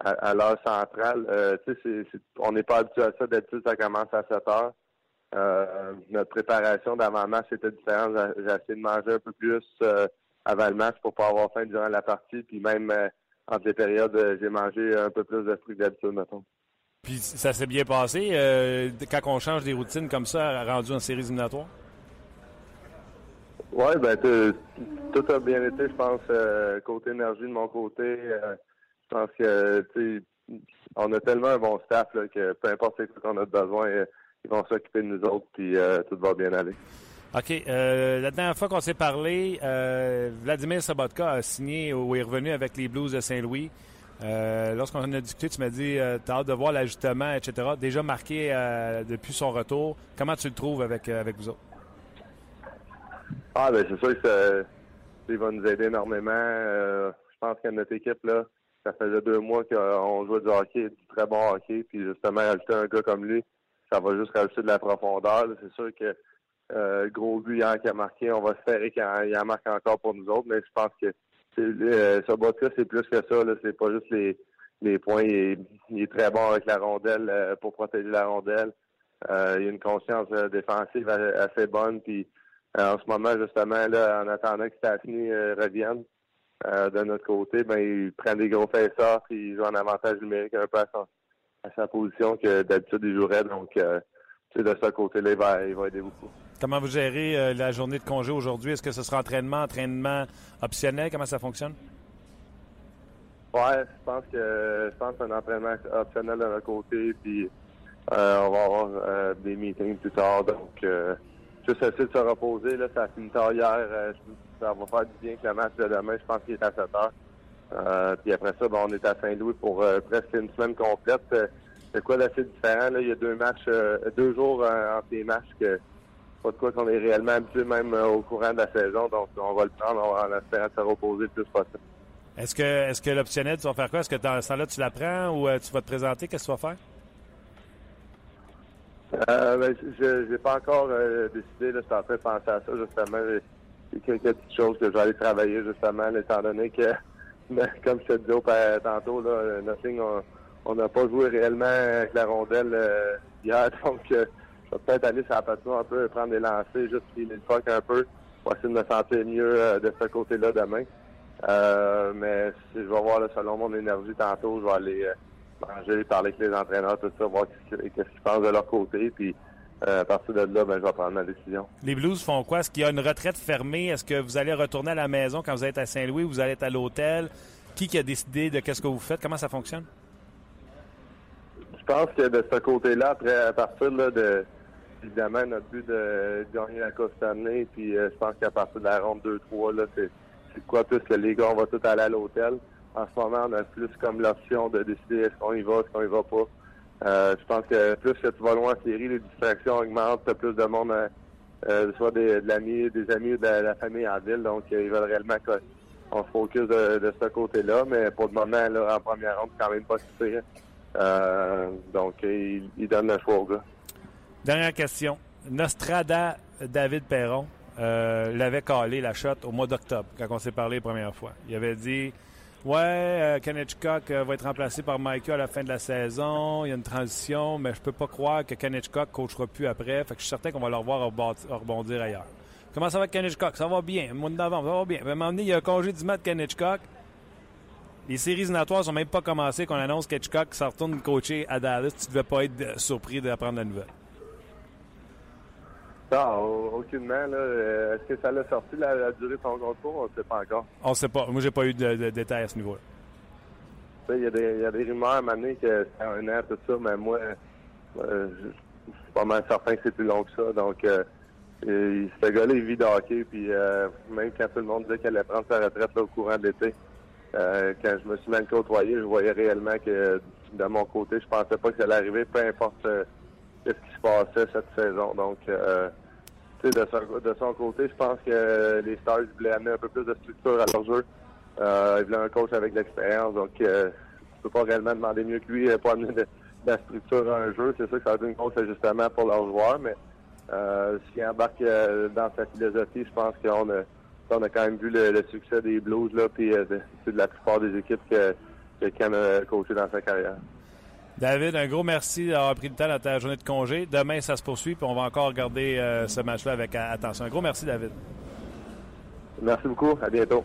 à, à l'heure centrale, tu sais, c'est- c'est- on n'est pas habitué à ça. D'habitude, ça commence à 7h. Euh, notre préparation d'avant-match était différente. J'ai essayé de manger un peu plus euh, avant le match pour pas avoir faim durant la partie. Puis même euh, entre les périodes, j'ai mangé un peu plus de fruits que d'habitude, mettons. Puis ça s'est bien passé quand on change des routines comme ça, rendu en séries éliminatoires? Oui, ben tout a bien été, je pense, euh, côté énergie de mon côté. je pense que tu sais, on a tellement un bon staff là, que peu importe ce qu'on a besoin, ils vont s'occuper de nous autres, puis euh, tout va bien aller. OK. euh, la dernière fois qu'on s'est parlé, euh, Vladimir Sabotka a signé ou est revenu avec les Blues de Saint-Louis. Lorsqu'on en a discuté, tu m'as dit euh, tu as hâte de voir l'ajustement, etc. Déjà marqué depuis son retour. Comment tu le trouves avec, avec vous autres? Ah ben c'est sûr que ça, il va nous aider énormément. Je pense que notre équipe, là, ça faisait deux mois qu'on jouait du hockey, du très bon hockey, puis justement rajouter un gars comme lui, ça va juste rajouter de la profondeur. C'est sûr que euh, gros but qui a marqué, on va espérer qu'il en, il en marque encore pour nous autres, mais je pense que euh, Sobotka, c'est plus que ça. C'est pas juste les, les points. Il est, très bon avec la rondelle euh, pour protéger la rondelle. Euh, il a une conscience défensive assez bonne. Puis en ce moment, justement, là, en attendant que Stastny revienne de notre côté, ben il prend des gros faisseurs puis il joue en avantage numérique un peu à, son- à sa position que d'habitude il jouerait. Donc euh, de ce côté-là, il va, il va aider beaucoup. Comment vous gérez euh, la journée de congé aujourd'hui? Est-ce que ce sera entraînement, entraînement optionnel? Comment ça fonctionne? Ouais, je pense que je pense un entraînement optionnel de notre côté, puis euh, on va avoir euh, des meetings plus tard, donc juste essayer de se reposer, là, ça finit tard hier, ça va faire du bien que le match de demain, je pense qu'il est à 7 heures. Euh, puis après ça, ben, on est à Saint-Louis pour euh, presque une semaine complète. Euh, C'est quoi d'assez différent, là, il y a deux matchs, euh, deux jours entre les matchs que pas de quoi qu'on est réellement habitué même au courant de la saison, donc on va le prendre en espérant se reposer le plus possible. Est-ce que, est-ce que l'optionnel, tu vas faire quoi? Est-ce que dans ce temps-là, tu l'apprends ou tu vas te présenter? Qu'est-ce que tu vas faire? Euh, ben, je n'ai pas encore décidé. Là, je suis en train de penser à ça, justement. J'ai j'ai quelques petites choses que je vais aller travailler, justement, étant donné que, ben, comme je te disais tantôt, là, ligne, on- n'a pas joué réellement avec la rondelle euh, hier. (laughs) Donc, euh, je vais peut-être aller sur la patinoire un peu, prendre des lancers, juste filer le puck un peu, pour essayer de me sentir mieux euh, de ce côté-là demain. Euh, mais si je vais voir, là, selon mon énergie tantôt, je vais aller euh, manger, parler avec les entraîneurs, tout ça, voir qu'est-ce qu'ils pensent de leur côté. Puis euh, à partir de là, ben, je vais prendre ma décision. Les Blues font quoi? Est-ce qu'il y a une retraite fermée? Est-ce que vous allez retourner à la maison quand vous êtes à Saint-Louis? Vous allez être à l'hôtel? Qui, qui a décidé de qu'est-ce que vous faites? Comment ça fonctionne? Je pense que de ce côté-là, après, à partir là, de évidemment notre but de gagner la Coupe Stanley, puis euh, je pense qu'à partir de la ronde 2-3, là, c'est c'est quoi plus que les gars, on va tous aller à l'hôtel. En ce moment, on a plus comme l'option de décider est-ce qu'on y va, est-ce qu'on y va pas. Euh, je pense que plus que tu vas loin en série, les distractions augmentent, plus de monde, euh, euh, soit des, des amis ou de la, famille en ville, donc ils veulent réellement qu'on se focus de, ce côté-là, mais pour le moment, en première ronde, c'est quand même pas si. Euh, donc, il, il donne le choix au gars. Dernière question. Nostrada David Perron l'avait calé la shot au mois d'octobre, quand on s'est parlé la première fois. Il avait dit Ouais, euh, Ken euh, va être remplacé par Michael à la fin de la saison. Il y a une transition, mais je peux pas croire que Ken coachera plus après. Fait que je suis certain qu'on va le revoir rebondir ailleurs. Comment ça va avec? Ça va bien. Le mois de novembre, ça va bien. Il y a un congé du mat de Ken. Les séries éliminatoires sont même pas commencées qu'on annonce qu'Hitchcock s'en retourne coacher à Dallas. Tu devais pas être surpris d'apprendre la nouvelle. Non, au- aucunement. Là, Euh, Est-ce que ça l'a sorti la, la durée de son concours? On ne sait pas encore. On sait pas. Moi, j'ai pas eu de, de détails à ce niveau-là. Il y, a des- il y a des rumeurs à donné que c'était un an, tout ça, mais moi, euh, je suis pas mal certain que c'est plus long que ça. Donc, euh, et ce gars-là, il vit de hockey, puis euh, même quand tout le monde disait qu'elle allait prendre sa retraite là, au courant de l'été, euh, quand je me suis même côtoyé, je voyais réellement que de mon côté, je pensais pas que ça allait arriver, peu importe ce qui se passait cette saison. Donc, euh, de son, de son côté, je pense que les Stars voulaient amener un peu plus de structure à leur jeu. Euh, ils voulaient un coach avec l'expérience, donc euh, je peux pas réellement demander mieux que lui euh, pour amener de, de la structure à un jeu. C'est sûr que ça va être une grosse ajustement pour leurs joueurs, mais euh, s'ils embarquent euh, dans sa philosophie, je pense qu'on a, on a quand même vu le, succès des Blues, là, puis de, de la plupart des équipes que, que a coaché dans sa carrière. David, un gros merci d'avoir pris le temps dans ta journée de congé. Demain, ça se poursuit, puis on va encore regarder euh, ce match-là avec euh, attention. Un gros merci, David. Merci beaucoup. À bientôt.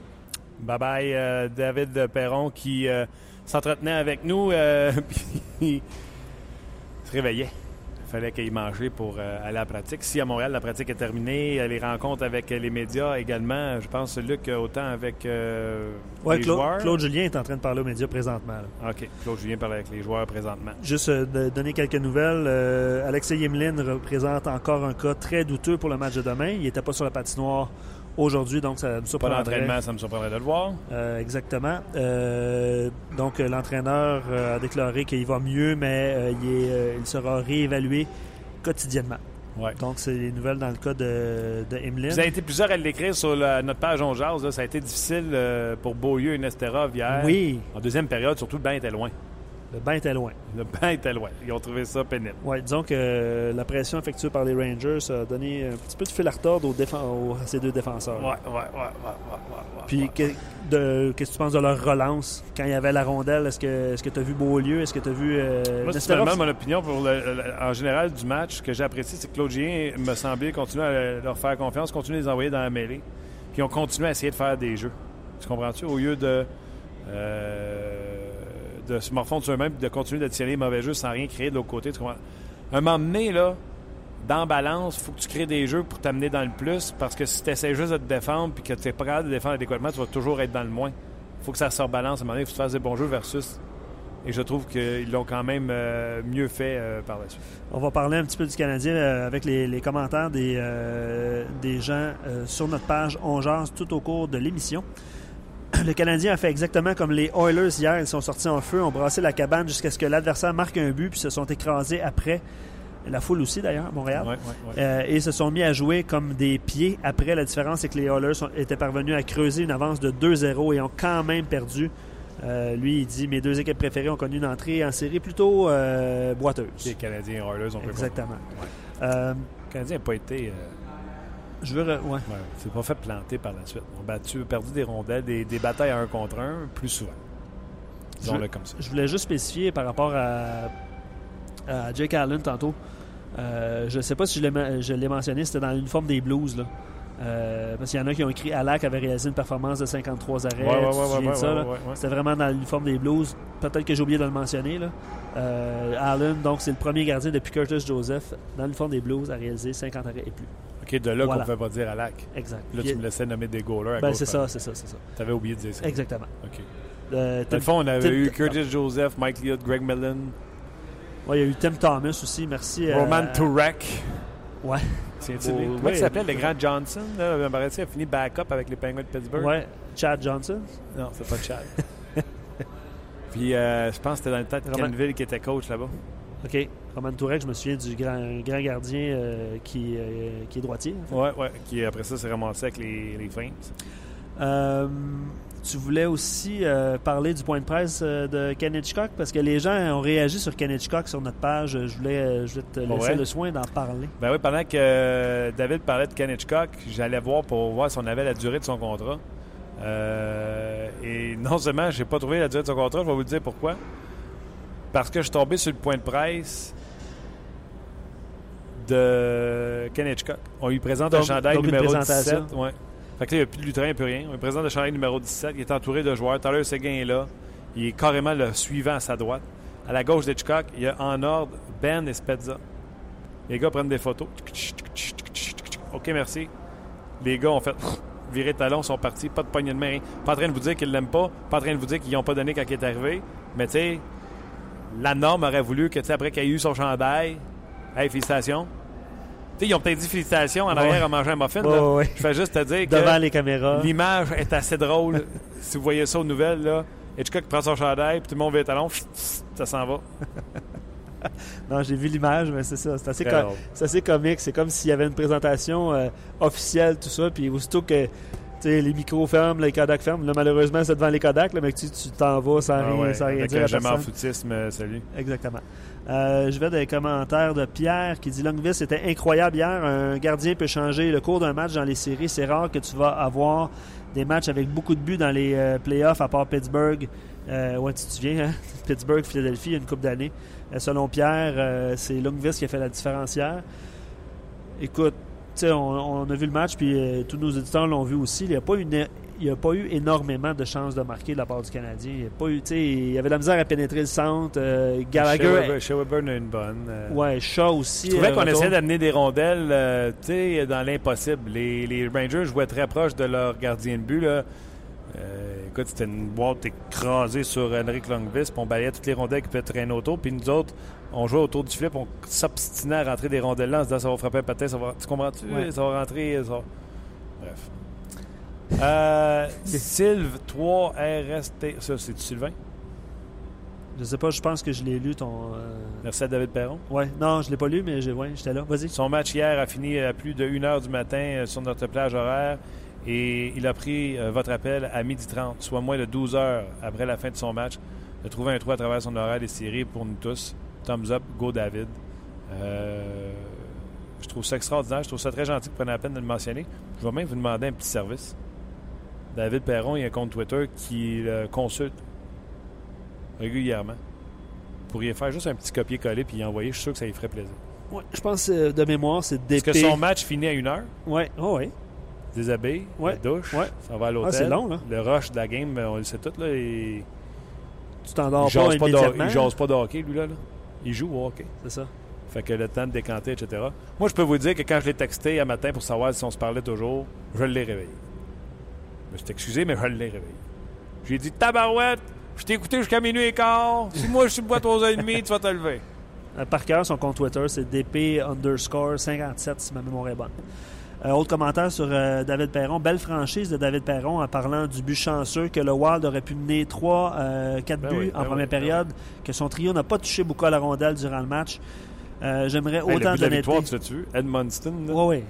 Bye bye, euh, David Perron qui euh, s'entretenait avec nous, (laughs) puis il se réveillait. Il fallait qu'il mangeait pour euh, aller à la pratique. Si à Montréal, la pratique est terminée, euh, les rencontres avec euh, les médias également, je pense, Luc, autant avec euh, Ouais, les Claude, joueurs. Claude Julien est en train de parler aux médias présentement. là. OK, Claude Julien parle avec les joueurs présentement. Juste de donner quelques nouvelles. Alexei Yemlin représente encore un cas très douteux pour le match de demain. Il n'était pas sur la patinoire aujourd'hui, donc ça me Pas surprendrait. d'entraînement, ça me surprendrait de le voir. Euh, exactement. Euh, donc, euh, l'entraîneur a déclaré qu'il va mieux, mais il, est, il sera réévalué quotidiennement. Ouais. Donc, c'est les nouvelles dans le cas de, de Emeline. Vous avez été plusieurs à l'écrire sur la- notre page On Jase, là. Ça a été difficile pour Beaulieu et Nesterov hier. Oui, En deuxième période, surtout, le banc était loin. Le bain était loin. Le banc était loin. Ils ont trouvé ça pénible. Ouais, disons que euh, la pression effectuée par les Rangers a donné un petit peu de fil à retordre aux à ces deux défenseurs. Ouais, ouais, ouais, ouais, ouais, ouais, ouais, Puis, qu'est-ce que tu penses de leur relance? Quand il y avait la rondelle? Est-ce que est-ce que tu as vu Beaulieu? Est-ce que tu as vu euh, Moi, me demandes mon opinion pour le- le- en général du match, ce que j'ai apprécié, c'est que Claude Gien me semblait continuer à leur faire confiance, continuer à les envoyer dans la mêlée. Puis ils ont continué à essayer de faire des jeux. Tu comprends-tu? Au lieu de, euh, de se morfondre sur eux-mêmes et de continuer d'additionner les mauvais jeux sans rien créer de l'autre côté. Un moment donné, là, dans balance, il faut que tu crées des jeux pour t'amener dans le plus parce que si tu essaies juste de te défendre puis que tu n'es pas capable de défendre adéquatement, tu vas toujours être dans le moins. Il faut que ça se rebalance. À un moment donné, il faut que tu fasses des bons jeux versus et je trouve qu'ils l'ont quand même euh, mieux fait euh, par la suite. On va parler un petit peu du Canadien euh, avec les, commentaires des, des gens sur notre page On tout au cours de l'émission. (clears throat) Le Canadien a fait exactement comme les Oilers hier. Ils sont sortis en feu, ont brassé la cabane jusqu'à ce que l'adversaire marque un but, puis se sont écrasés après. La foule aussi, d'ailleurs, à Montréal. Ouais, ouais, ouais. Euh, et se sont mis à jouer comme des pieds. Après, la différence, c'est que les Oilers sont- étaient parvenus à creuser une avance de 2-0 et ont quand même perdu. Euh, lui, il dit Mes deux équipes préférées ont connu une entrée en série plutôt euh, boiteuse. Les Canadiens et Oilers, on peut Exactement. Le Canadien n'a pas été. Je veux. re- ouais. ouais, c'est pas fait planter par la suite. On a battu, perdu des rondelles, des, des batailles à un contre un plus souvent. Disons-le comme ça. Je voulais juste spécifier par rapport à, à Jake Allen tantôt. Euh, je ne sais pas si je l'ai mentionné, c'était dans l'uniforme des Blues. Là. Euh, parce qu'il y en a qui ont écrit Alak avait réalisé une performance de 53 arrêts. Ouais, ouais, ouais. C'était vraiment dans l'uniforme des Blues. Peut-être que j'ai oublié de le mentionner. Là. Euh, Allen, donc, c'est le premier gardien depuis Curtis Joseph dans l'uniforme des Blues à réaliser 50 arrêts et plus. OK, de là Voilà. qu'on ne peut pas dire à lac. Exact. Là, tu me laissais nommer des goalers à ben, c'est ça, c'est ça, c'est ça. T'avais oublié de dire ça. Exactement. OK. Euh, Dans le fond, on avait eu Curtis Joseph, Mike Liot, Greg Millen, Ouais, il y a eu Tim Thomas aussi. Merci. à- Roman Turek. Ouais. Lui? Comment il s'appelait, le grand Johnson? Là, il me a fini backup avec les Penguins de Pittsburgh. Ouais. Chad Johnson. Non, c'est pas Chad. (laughs) Puis euh, je pense que c'était dans le temps de qui était coach là-bas. OK. Roman Tourek, je me souviens du grand, grand gardien euh, qui, euh, qui est droitier. en fait. Ouais, ouais. Qui après ça s'est ramassé avec les, les Flames. Euh, tu voulais aussi parler du point de presse de Ken Hitchcock? Parce que les gens ont réagi sur Ken Hitchcock sur notre page. Je voulais, je voulais te laisser le soin d'en parler. Ben oui, pendant que David parlait de Ken Hitchcock, j'allais voir pour voir si on avait la durée de son contrat. Et non seulement je n'ai pas trouvé la durée de son contrat, je vais vous dire pourquoi. Parce que je suis tombé sur le point de presse de Ken Hitchcock. On lui présente un chandail numéro présentation. 17. Ouais. Fait que là, il n'y a plus de lutrin, plus rien. On lui présente le chandail numéro 17. Il est entouré de joueurs. Tyler Seguin est là. Il est carrément le suivant à sa droite. À la gauche d'Hitchcock, il y a en ordre Ben et Spezza. Les gars prennent des photos. OK, merci. Les gars ont fait (laughs) virer talon, sont partis, pas de poignée de main. Pas en train de vous dire qu'ils l'aiment pas, pas en train de vous dire qu'ils n'ont pas donné quand il est arrivé. Mais tu sais, la norme aurait voulu que, tu sais, après qu'il ait eu son chandail, hey, félicitations. Sais, ils ont peut-être dit félicitations en arrière en mangeant un muffin. Là. ouais. Je fais juste te dire que Devant les caméras. l'image est assez drôle. (laughs) si vous voyez ça aux nouvelles, là, Hitchcock prend son chandail, puis tout le monde vire talon, ça s'en va. (laughs) Non, j'ai vu l'image, mais c'est ça. C'est assez, Très co- drôle. c'est assez comique. C'est comme s'il y avait une présentation euh, officielle, tout ça. Puis aussitôt que tu sais, les micros ferment, les Kodak ferment. Là, malheureusement, c'est devant les Kodak, là, mais que tu tu t'en vas sans Ah rien, ouais, sans rien avec dire un à jamais en personne. foutisme, euh, salut. Exactement. Euh, je vais des commentaires de Pierre qui dit Longvis c'était incroyable hier. Un gardien peut changer le cours d'un match dans les séries. C'est rare que tu vas avoir des matchs avec beaucoup de buts dans les euh, playoffs, à part Pittsburgh. Euh, ouais, tu te souviens, hein? (laughs) Pittsburgh, Philadelphie, il y a une coupe d'années. Euh, selon Pierre, c'est Longvis qui a fait la différencière. Écoute, tu sais, on, on a vu le match, puis tous nos éditeurs l'ont vu aussi. Il n'y a pas une- il n'y a pas eu énormément de chances de marquer de la part du Canadien. Il y a pas eu, tu sais, il y avait de la misère à pénétrer le centre. Euh, Gallagher, Shea Weber, a une bonne. euh. Ouais, Shaw aussi. Je trouvais euh, qu'on essayait d'amener des rondelles euh, tu sais, dans l'impossible. Les, les Rangers jouaient très proche de leur gardien de but. Là. Euh, écoute, c'était une boîte écrasée sur Henrik Longvis, puis on balayait toutes les rondelles qui pouvaient traîner autour. Puis nous autres, on jouait autour du flip, on s'obstinait à rentrer des rondelles là en se disant ça va frapper un patin, ça va. Tu comprends-tu? Ouais. Ça va rentrer. Ça va- Bref. Euh, Sylve 3 RST. Ça, c'est Sylvain? Je sais pas, je pense que je l'ai lu ton. euh, Merci à David Perron. Ouais, non, je l'ai pas lu, mais j'ai- ouais, j'étais là. Vas-y. Son match hier a fini à plus de 1h du matin euh, sur notre plage horaire et il a pris euh, votre appel à 12h30, soit moins de 12 heures après la fin de son match. Il a trouvé un trou à travers son horaire des séries pour nous tous. Thumbs up, go David. Euh, je trouve ça extraordinaire. Je trouve ça très gentil que vous preniez la peine de le mentionner. Je vais même vous demander un petit service. David Perron, il y a un compte Twitter qui le consulte régulièrement. Vous pourriez faire juste un petit copier-coller puis y envoyer. Je suis sûr que ça lui ferait plaisir. Ouais, je pense euh, de mémoire, c'est Est-ce DP. que son match finit à une heure? Ouais, oh, ouais. déshabille, Ouais. la douche, Ouais. ça va à l'hôtel. Ah, c'est long, là. Le rush de la game, on le sait tout. Là, et... Tu t'endors pas pas de, immédiatement. il jase pas de hockey, lui. Là, là. Il joue au hockey. C'est ça. Fait que le temps de décanter, etc. Moi, je peux vous dire que quand je l'ai texté un matin pour savoir si on se parlait toujours, je l'ai réveillé. Je me suis excusé, mais je l'ai réveillé. J'ai dit Tabarouette, je t'ai écouté jusqu'à minuit et quart. Si moi je suis boîte aux demie, tu vas te lever. Euh, Par cœur, son compte Twitter, c'est DP underscore 57, si ma mémoire est bonne. Euh, autre commentaire sur euh, David Perron. Belle franchise de David Perron en parlant du but chanceux que le Wild aurait pu mener 3, 4 Ben buts oui, en ben première oui, ben période, que son trio n'a pas touché beaucoup à la rondelle durant le match. J'aimerais Hey, le autant but de la victoire, tu l'as-tu? Edmundston, là? Ouais, ouais.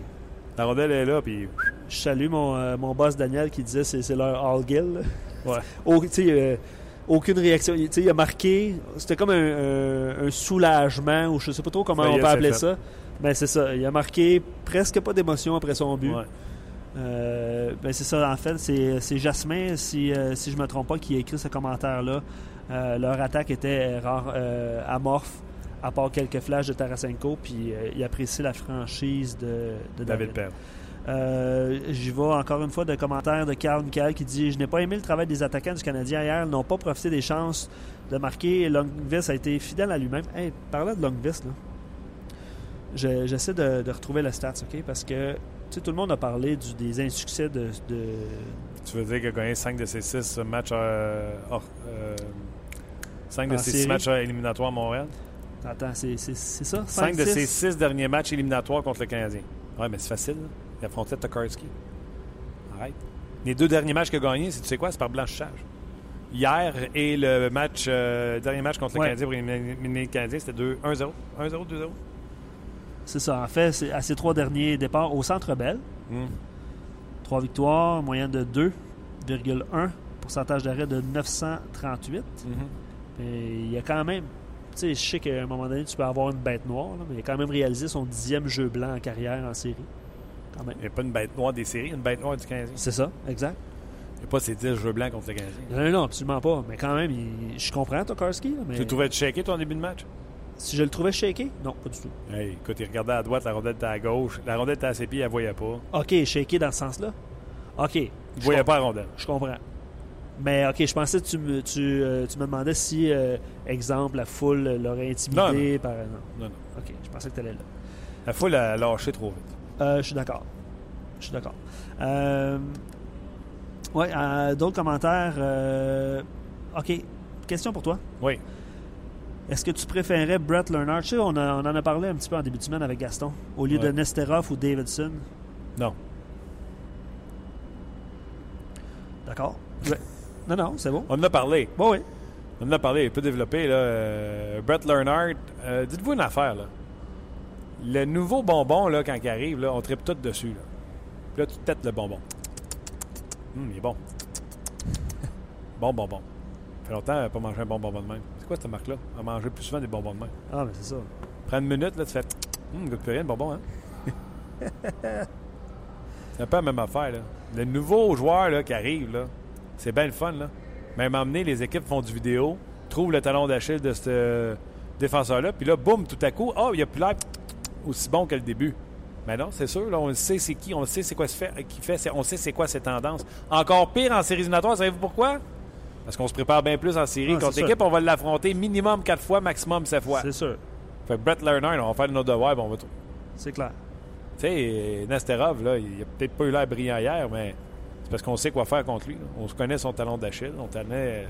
la rondelle est là, puis Je salue mon, euh, mon boss Daniel qui disait c'est c'est leur All Gill. Ouais. (laughs) Au- euh, aucune réaction. Il, il a marqué. C'était comme un, un- un soulagement, ou je sais pas trop comment Ça y on peut appeler fait. ça. Mais c'est ça. Il a marqué presque pas d'émotion après son but. ouais. Euh, ben c'est ça, en fait, c'est c'est Jasmin, si, euh, si je me trompe pas, qui a écrit ce commentaire-là. Euh, leur attaque était rare, amorphe, à part quelques flashs de Tarasenko, puis il apprécie la franchise de, de David David. Perron. Euh, J'y vais encore une fois de commentaires de Carl Michael qui dit Je n'ai pas aimé le travail des attaquants du Canadien hier, ils n'ont pas profité des chances de marquer. Longvis a été fidèle à lui-même. Hey, parlant de Longvis, là, je- j'essaie de, de retrouver le stats, OK? Parce que tout le monde a parlé du- des insuccès de, de- Tu veux dire qu'il a gagné 5 de ses 6 matchs euh, hors- euh, 5 de En ses série? 6 matchs euh, éliminatoires à Montréal? Attends, c'est ça? 5 de six? ses 6 derniers matchs éliminatoires contre le Canadien. Ouais, mais c'est facile. là. Il affrontait Tokarski. Arrête. Les deux derniers matchs qu'il a gagnés, c'est- tu sais quoi? C'est par blanchissage. Hier et le match, euh, dernier match contre le Ouais. Canadien pour éliminer le Canadien, c'était 2 1-0. 1-0, 2-0. C'est ça. En fait, c'est à ces trois derniers départs au Centre Bell, Hmm. trois victoires, moyenne de 2,1, pourcentage d'arrêt de 938. Mhm. Mais il y a quand même. Tu sais, je sais qu'à un moment donné, tu peux avoir une bête noire, là, mais il a quand même réalisé son dixième jeu blanc en carrière en série. Quand même. Il n'y a pas une bête noire des séries, une bête noire du Canadien. C'est ça, exact. Il n'y a pas ces 10 jeux blancs contre le Canadien. Non, non, non, absolument pas. Mais quand même, il- je comprends Tokarski. Mais Tu le trouvais shaké ton début de match? Si je le trouvais shaké, non, pas du tout. Hey, écoute, il regardait à droite, la rondelle était à gauche. La rondelle était à ses pieds, elle ne voyait pas. OK, shaké dans ce sens-là? OK, Il ne voyait pas la rondelle. je comprends. Mais OK, je pensais que tu me, tu, euh, tu me demandais si, euh, exemple, la foule l'aurait intimidé par... Non. Non, non. OK, je pensais que tu allais là. La foule a lâché trop vite. Euh, je suis d'accord. Je suis d'accord. Euh, ouais, euh, d'autres commentaires. OK, question pour toi. Oui. Est-ce que tu préférais Brett? Tu sais, on, a- on en a parlé un petit peu en début de semaine avec Gaston. Au lieu de. Nesterov ou Davidson? Non. D'accord. Ouais. Non, non, c'est bon. On en a parlé. Bon, oui. On en a parlé, il peut développer. Là, euh, Brett Leonard, euh, dites-vous une affaire. Là. Le nouveau bonbon, là, quand il arrive, là, on tripe tout dessus. Là. Puis là, tu têtes le bonbon. Hum, il est bon. (laughs) bon bonbon. Ça fait longtemps qu'on n'a pas mangé un bon bonbon de même. C'est quoi cette marque-là? On a mangé plus souvent des bonbons de même. Ah, mais c'est ça. Prends une minute, là, tu fais. Hum, goûte plus rien, le bonbon, hein? c'est (laughs) un peu la même affaire, là. Le nouveau joueur, là, qui arrive, là, c'est bien le fun, là. Même emmener, les équipes font du vidéo, trouvent le talon d'Achille de ce euh, défenseur-là, puis là, boum, tout à coup, oh, il a plus l'air aussi bon que le début. Mais non, c'est sûr, là, on le sait c'est qui, on le sait c'est quoi ce fait, qui fait, on sait c'est quoi ses tendances. Encore pire en séries éliminatoires, savez-vous pourquoi? Parce qu'on se prépare bien plus en série. Ah, Contre l'équipe, on va l'affronter minimum 4 fois, maximum 7 fois. C'est sûr. Fait que Brett Lerner, on va faire notre devoir, puis on va tout. C'est clair. Tu sais, Nesterov, là, il a peut-être pas eu l'air brillant hier, mais c'est parce qu'on sait quoi faire contre lui. là. On se connaît son talon d'Achille, on connaît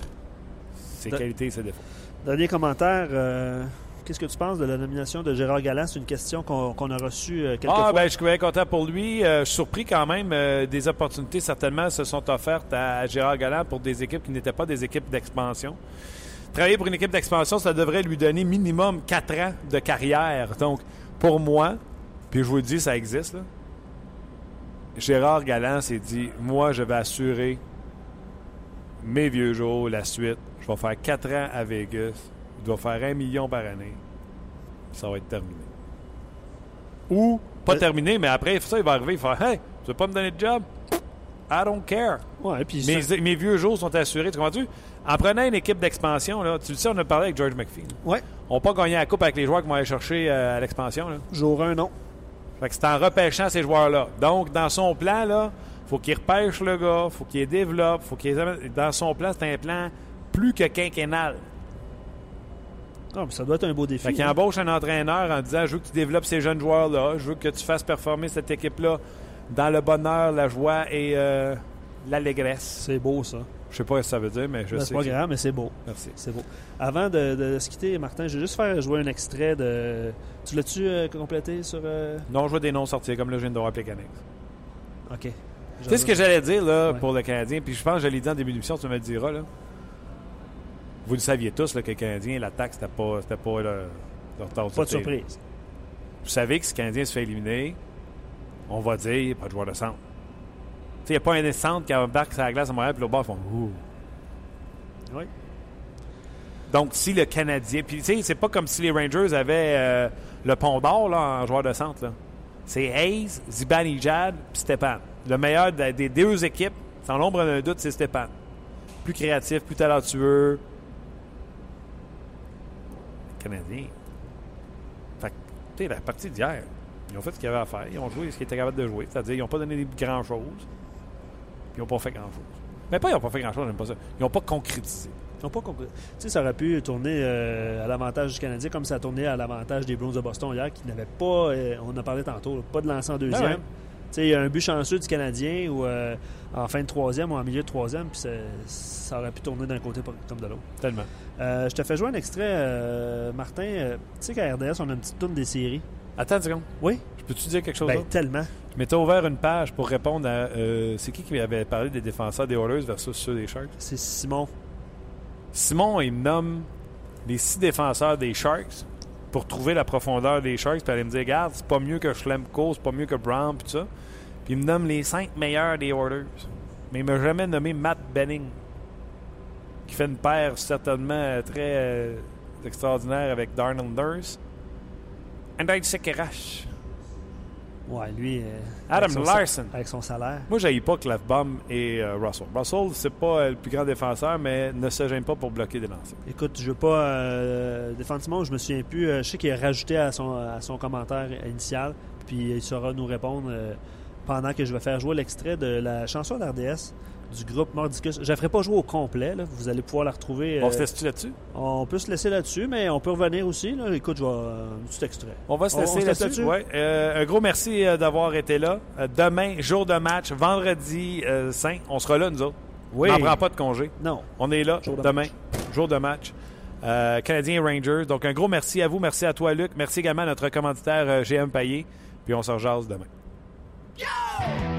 ses De- qualités et ses défauts. Dernier commentaire. euh, Qu'est-ce que tu penses de la nomination de Gérard Galland? C'est une question qu'on a reçue euh, quelques Ah, fois. ben, je suis bien content pour lui. Euh, je suis surpris quand même. euh, des opportunités, certainement, se sont offertes à, Gérard Galland pour des équipes qui n'étaient pas des équipes d'expansion. Travailler pour une équipe d'expansion, ça devrait lui donner minimum 4 ans de carrière. Donc, pour moi, puis je vous le dis, ça existe, là. Gérard Galland s'est dit Moi, je vais assurer mes vieux jours, la suite. Je vais faire 4 ans à Vegas. Je dois faire 1 million par année. Ça va être terminé. Ou, pas Euh, terminé, mais après ça, il va arriver, il va faire Hey, tu veux pas me donner de job? I don't care. Ouais, puis Mes, vieux jours sont assurés. Tu comprends-tu? En prenant une équipe d'expansion, là, tu le sais, on a parlé avec George McPhee. Ouais. On n'a pas gagné la coupe avec les joueurs qui vont aller chercher euh, à l'expansion. là. Jour 1, non. Fait que c'est en repêchant ces joueurs-là. Donc, dans son plan, là, faut qu'il repêche le gars, faut qu'il les développe, faut qu'il Dans son plan, c'est un plan plus que quinquennal. Ah, mais ça doit être un beau défi. Fait qu'il hein. embauche un entraîneur en disant Je veux que tu développes ces jeunes joueurs-là, je veux que tu fasses performer cette équipe-là dans le bonheur, la joie et euh, l'allégresse. C'est beau, ça. Je sais pas ce que ça veut dire, mais je Ben, sais. c'est pas que- grave, mais c'est beau. Merci. C'est beau. Avant de, de se quitter, Martin, je vais juste faire jouer un extrait de. Tu l'as-tu euh, complété sur. euh, Non, je vois des noms sortir, comme là, je viens de voir. OK. Tu sais ce que j'allais dire là, Ouais. pour le Canadien, puis je pense que je l'ai dit en début d'émission, tu me le diras. Là. Vous le saviez tous là, que le Canadien, l'attaque, c'était pas, c'était pas leur tasse Pas de surprise. Vous savez que si le Canadien se fait éliminer, on va dire, il n'y a pas de joueur de centre. Il n'y a pas un centre qui embarque sur la glace à Montréal, puis l'autre bord, ils font Ouh. Oui. Donc, si le Canadien. Puis, tu sais, c'est pas comme si les Rangers avaient euh, le pont d'or là, en joueur de centre. là. C'est Hayes, Zibanejad, puis Stepan. Le meilleur de- des deux équipes, sans l'ombre d'un doute, c'est Stepan. Plus créatif, plus talentueux. Canadien. Fait que, tu sais, la partie d'hier, ils ont fait ce qu'ils avaient à faire. Ils ont joué ce qu'ils étaient capables de jouer. C'est-à-dire, ils n'ont pas donné grand-chose. Puis, ils n'ont pas fait grand-chose. Mais pas, ils n'ont pas fait grand-chose, j'aime pas ça. Ils n'ont pas concrétisé. Ils ont pas compris. Tu sais, ça aurait pu tourner euh, à l'avantage du Canadien comme ça a tourné à l'avantage des Bruins de Boston hier, qui n'avaient pas, euh, on en a parlé tantôt, là, pas de lancer en deuxième. Ah ouais. Tu sais, il y a un but chanceux du Canadien ou euh, en fin de troisième ou en milieu de troisième, puis ça, aurait pu tourner d'un côté comme de l'autre. Tellement. Euh, je te fais jouer un extrait, euh, Martin. Tu sais qu'à RDS, on a une petite tourne des séries. Attends une seconde. Oui? Je peux-tu dire quelque chose Ben, tellement. Je m'étais ouvert une page pour répondre à. c'est qui qui avait parlé des défenseurs des Oilers versus ceux des Sharks? C'est Simon. Simon, il me nomme les six défenseurs des Sharks pour trouver la profondeur des Sharks. Puis aller me dire, regarde, c'est pas mieux que Schlemko, c'est pas mieux que Brown, puis ça. Puis il me nomme les cinq meilleurs des Oilers. Mais il m'a jamais nommé Matt Benning, qui fait une paire certainement très euh, extraordinaire avec Darnell Nurse. Andrei Sekerash. Ouais, lui. euh, Adam avec son Larson. Avec son salaire. Moi, je pas Clefbaum et euh, Russell. Russell, c'est pas euh, le plus grand défenseur, mais ne se gêne pas pour bloquer des lancers. Écoute, je veux pas. Euh, définitivement, je me souviens plus. Euh, je sais qu'il a rajouté à son, à son commentaire initial, puis il saura nous répondre euh, pendant que je vais faire jouer l'extrait de la chanson d'RDS du groupe Mordicus. Je ne la ferai pas jouer au complet, là. vous allez pouvoir la retrouver. On euh, se laisse-tu là-dessus? on peut se laisser là-dessus, mais on peut revenir aussi. Là. Écoute, je vais. euh, un petit extrait. On va se laisser se laisse là-dessus? Ouais. Euh, un gros merci euh, d'avoir été là. Demain, jour de match, vendredi euh, 5, on sera là, nous autres. Oui. On n'en prend pas de congé. Non. On est là Jour de demain, match. jour de match. Canadiens et Rangers. Donc, un gros merci à vous. Merci à toi, Luc. Merci également à notre commanditaire GM Payet. Puis on se rejase demain. On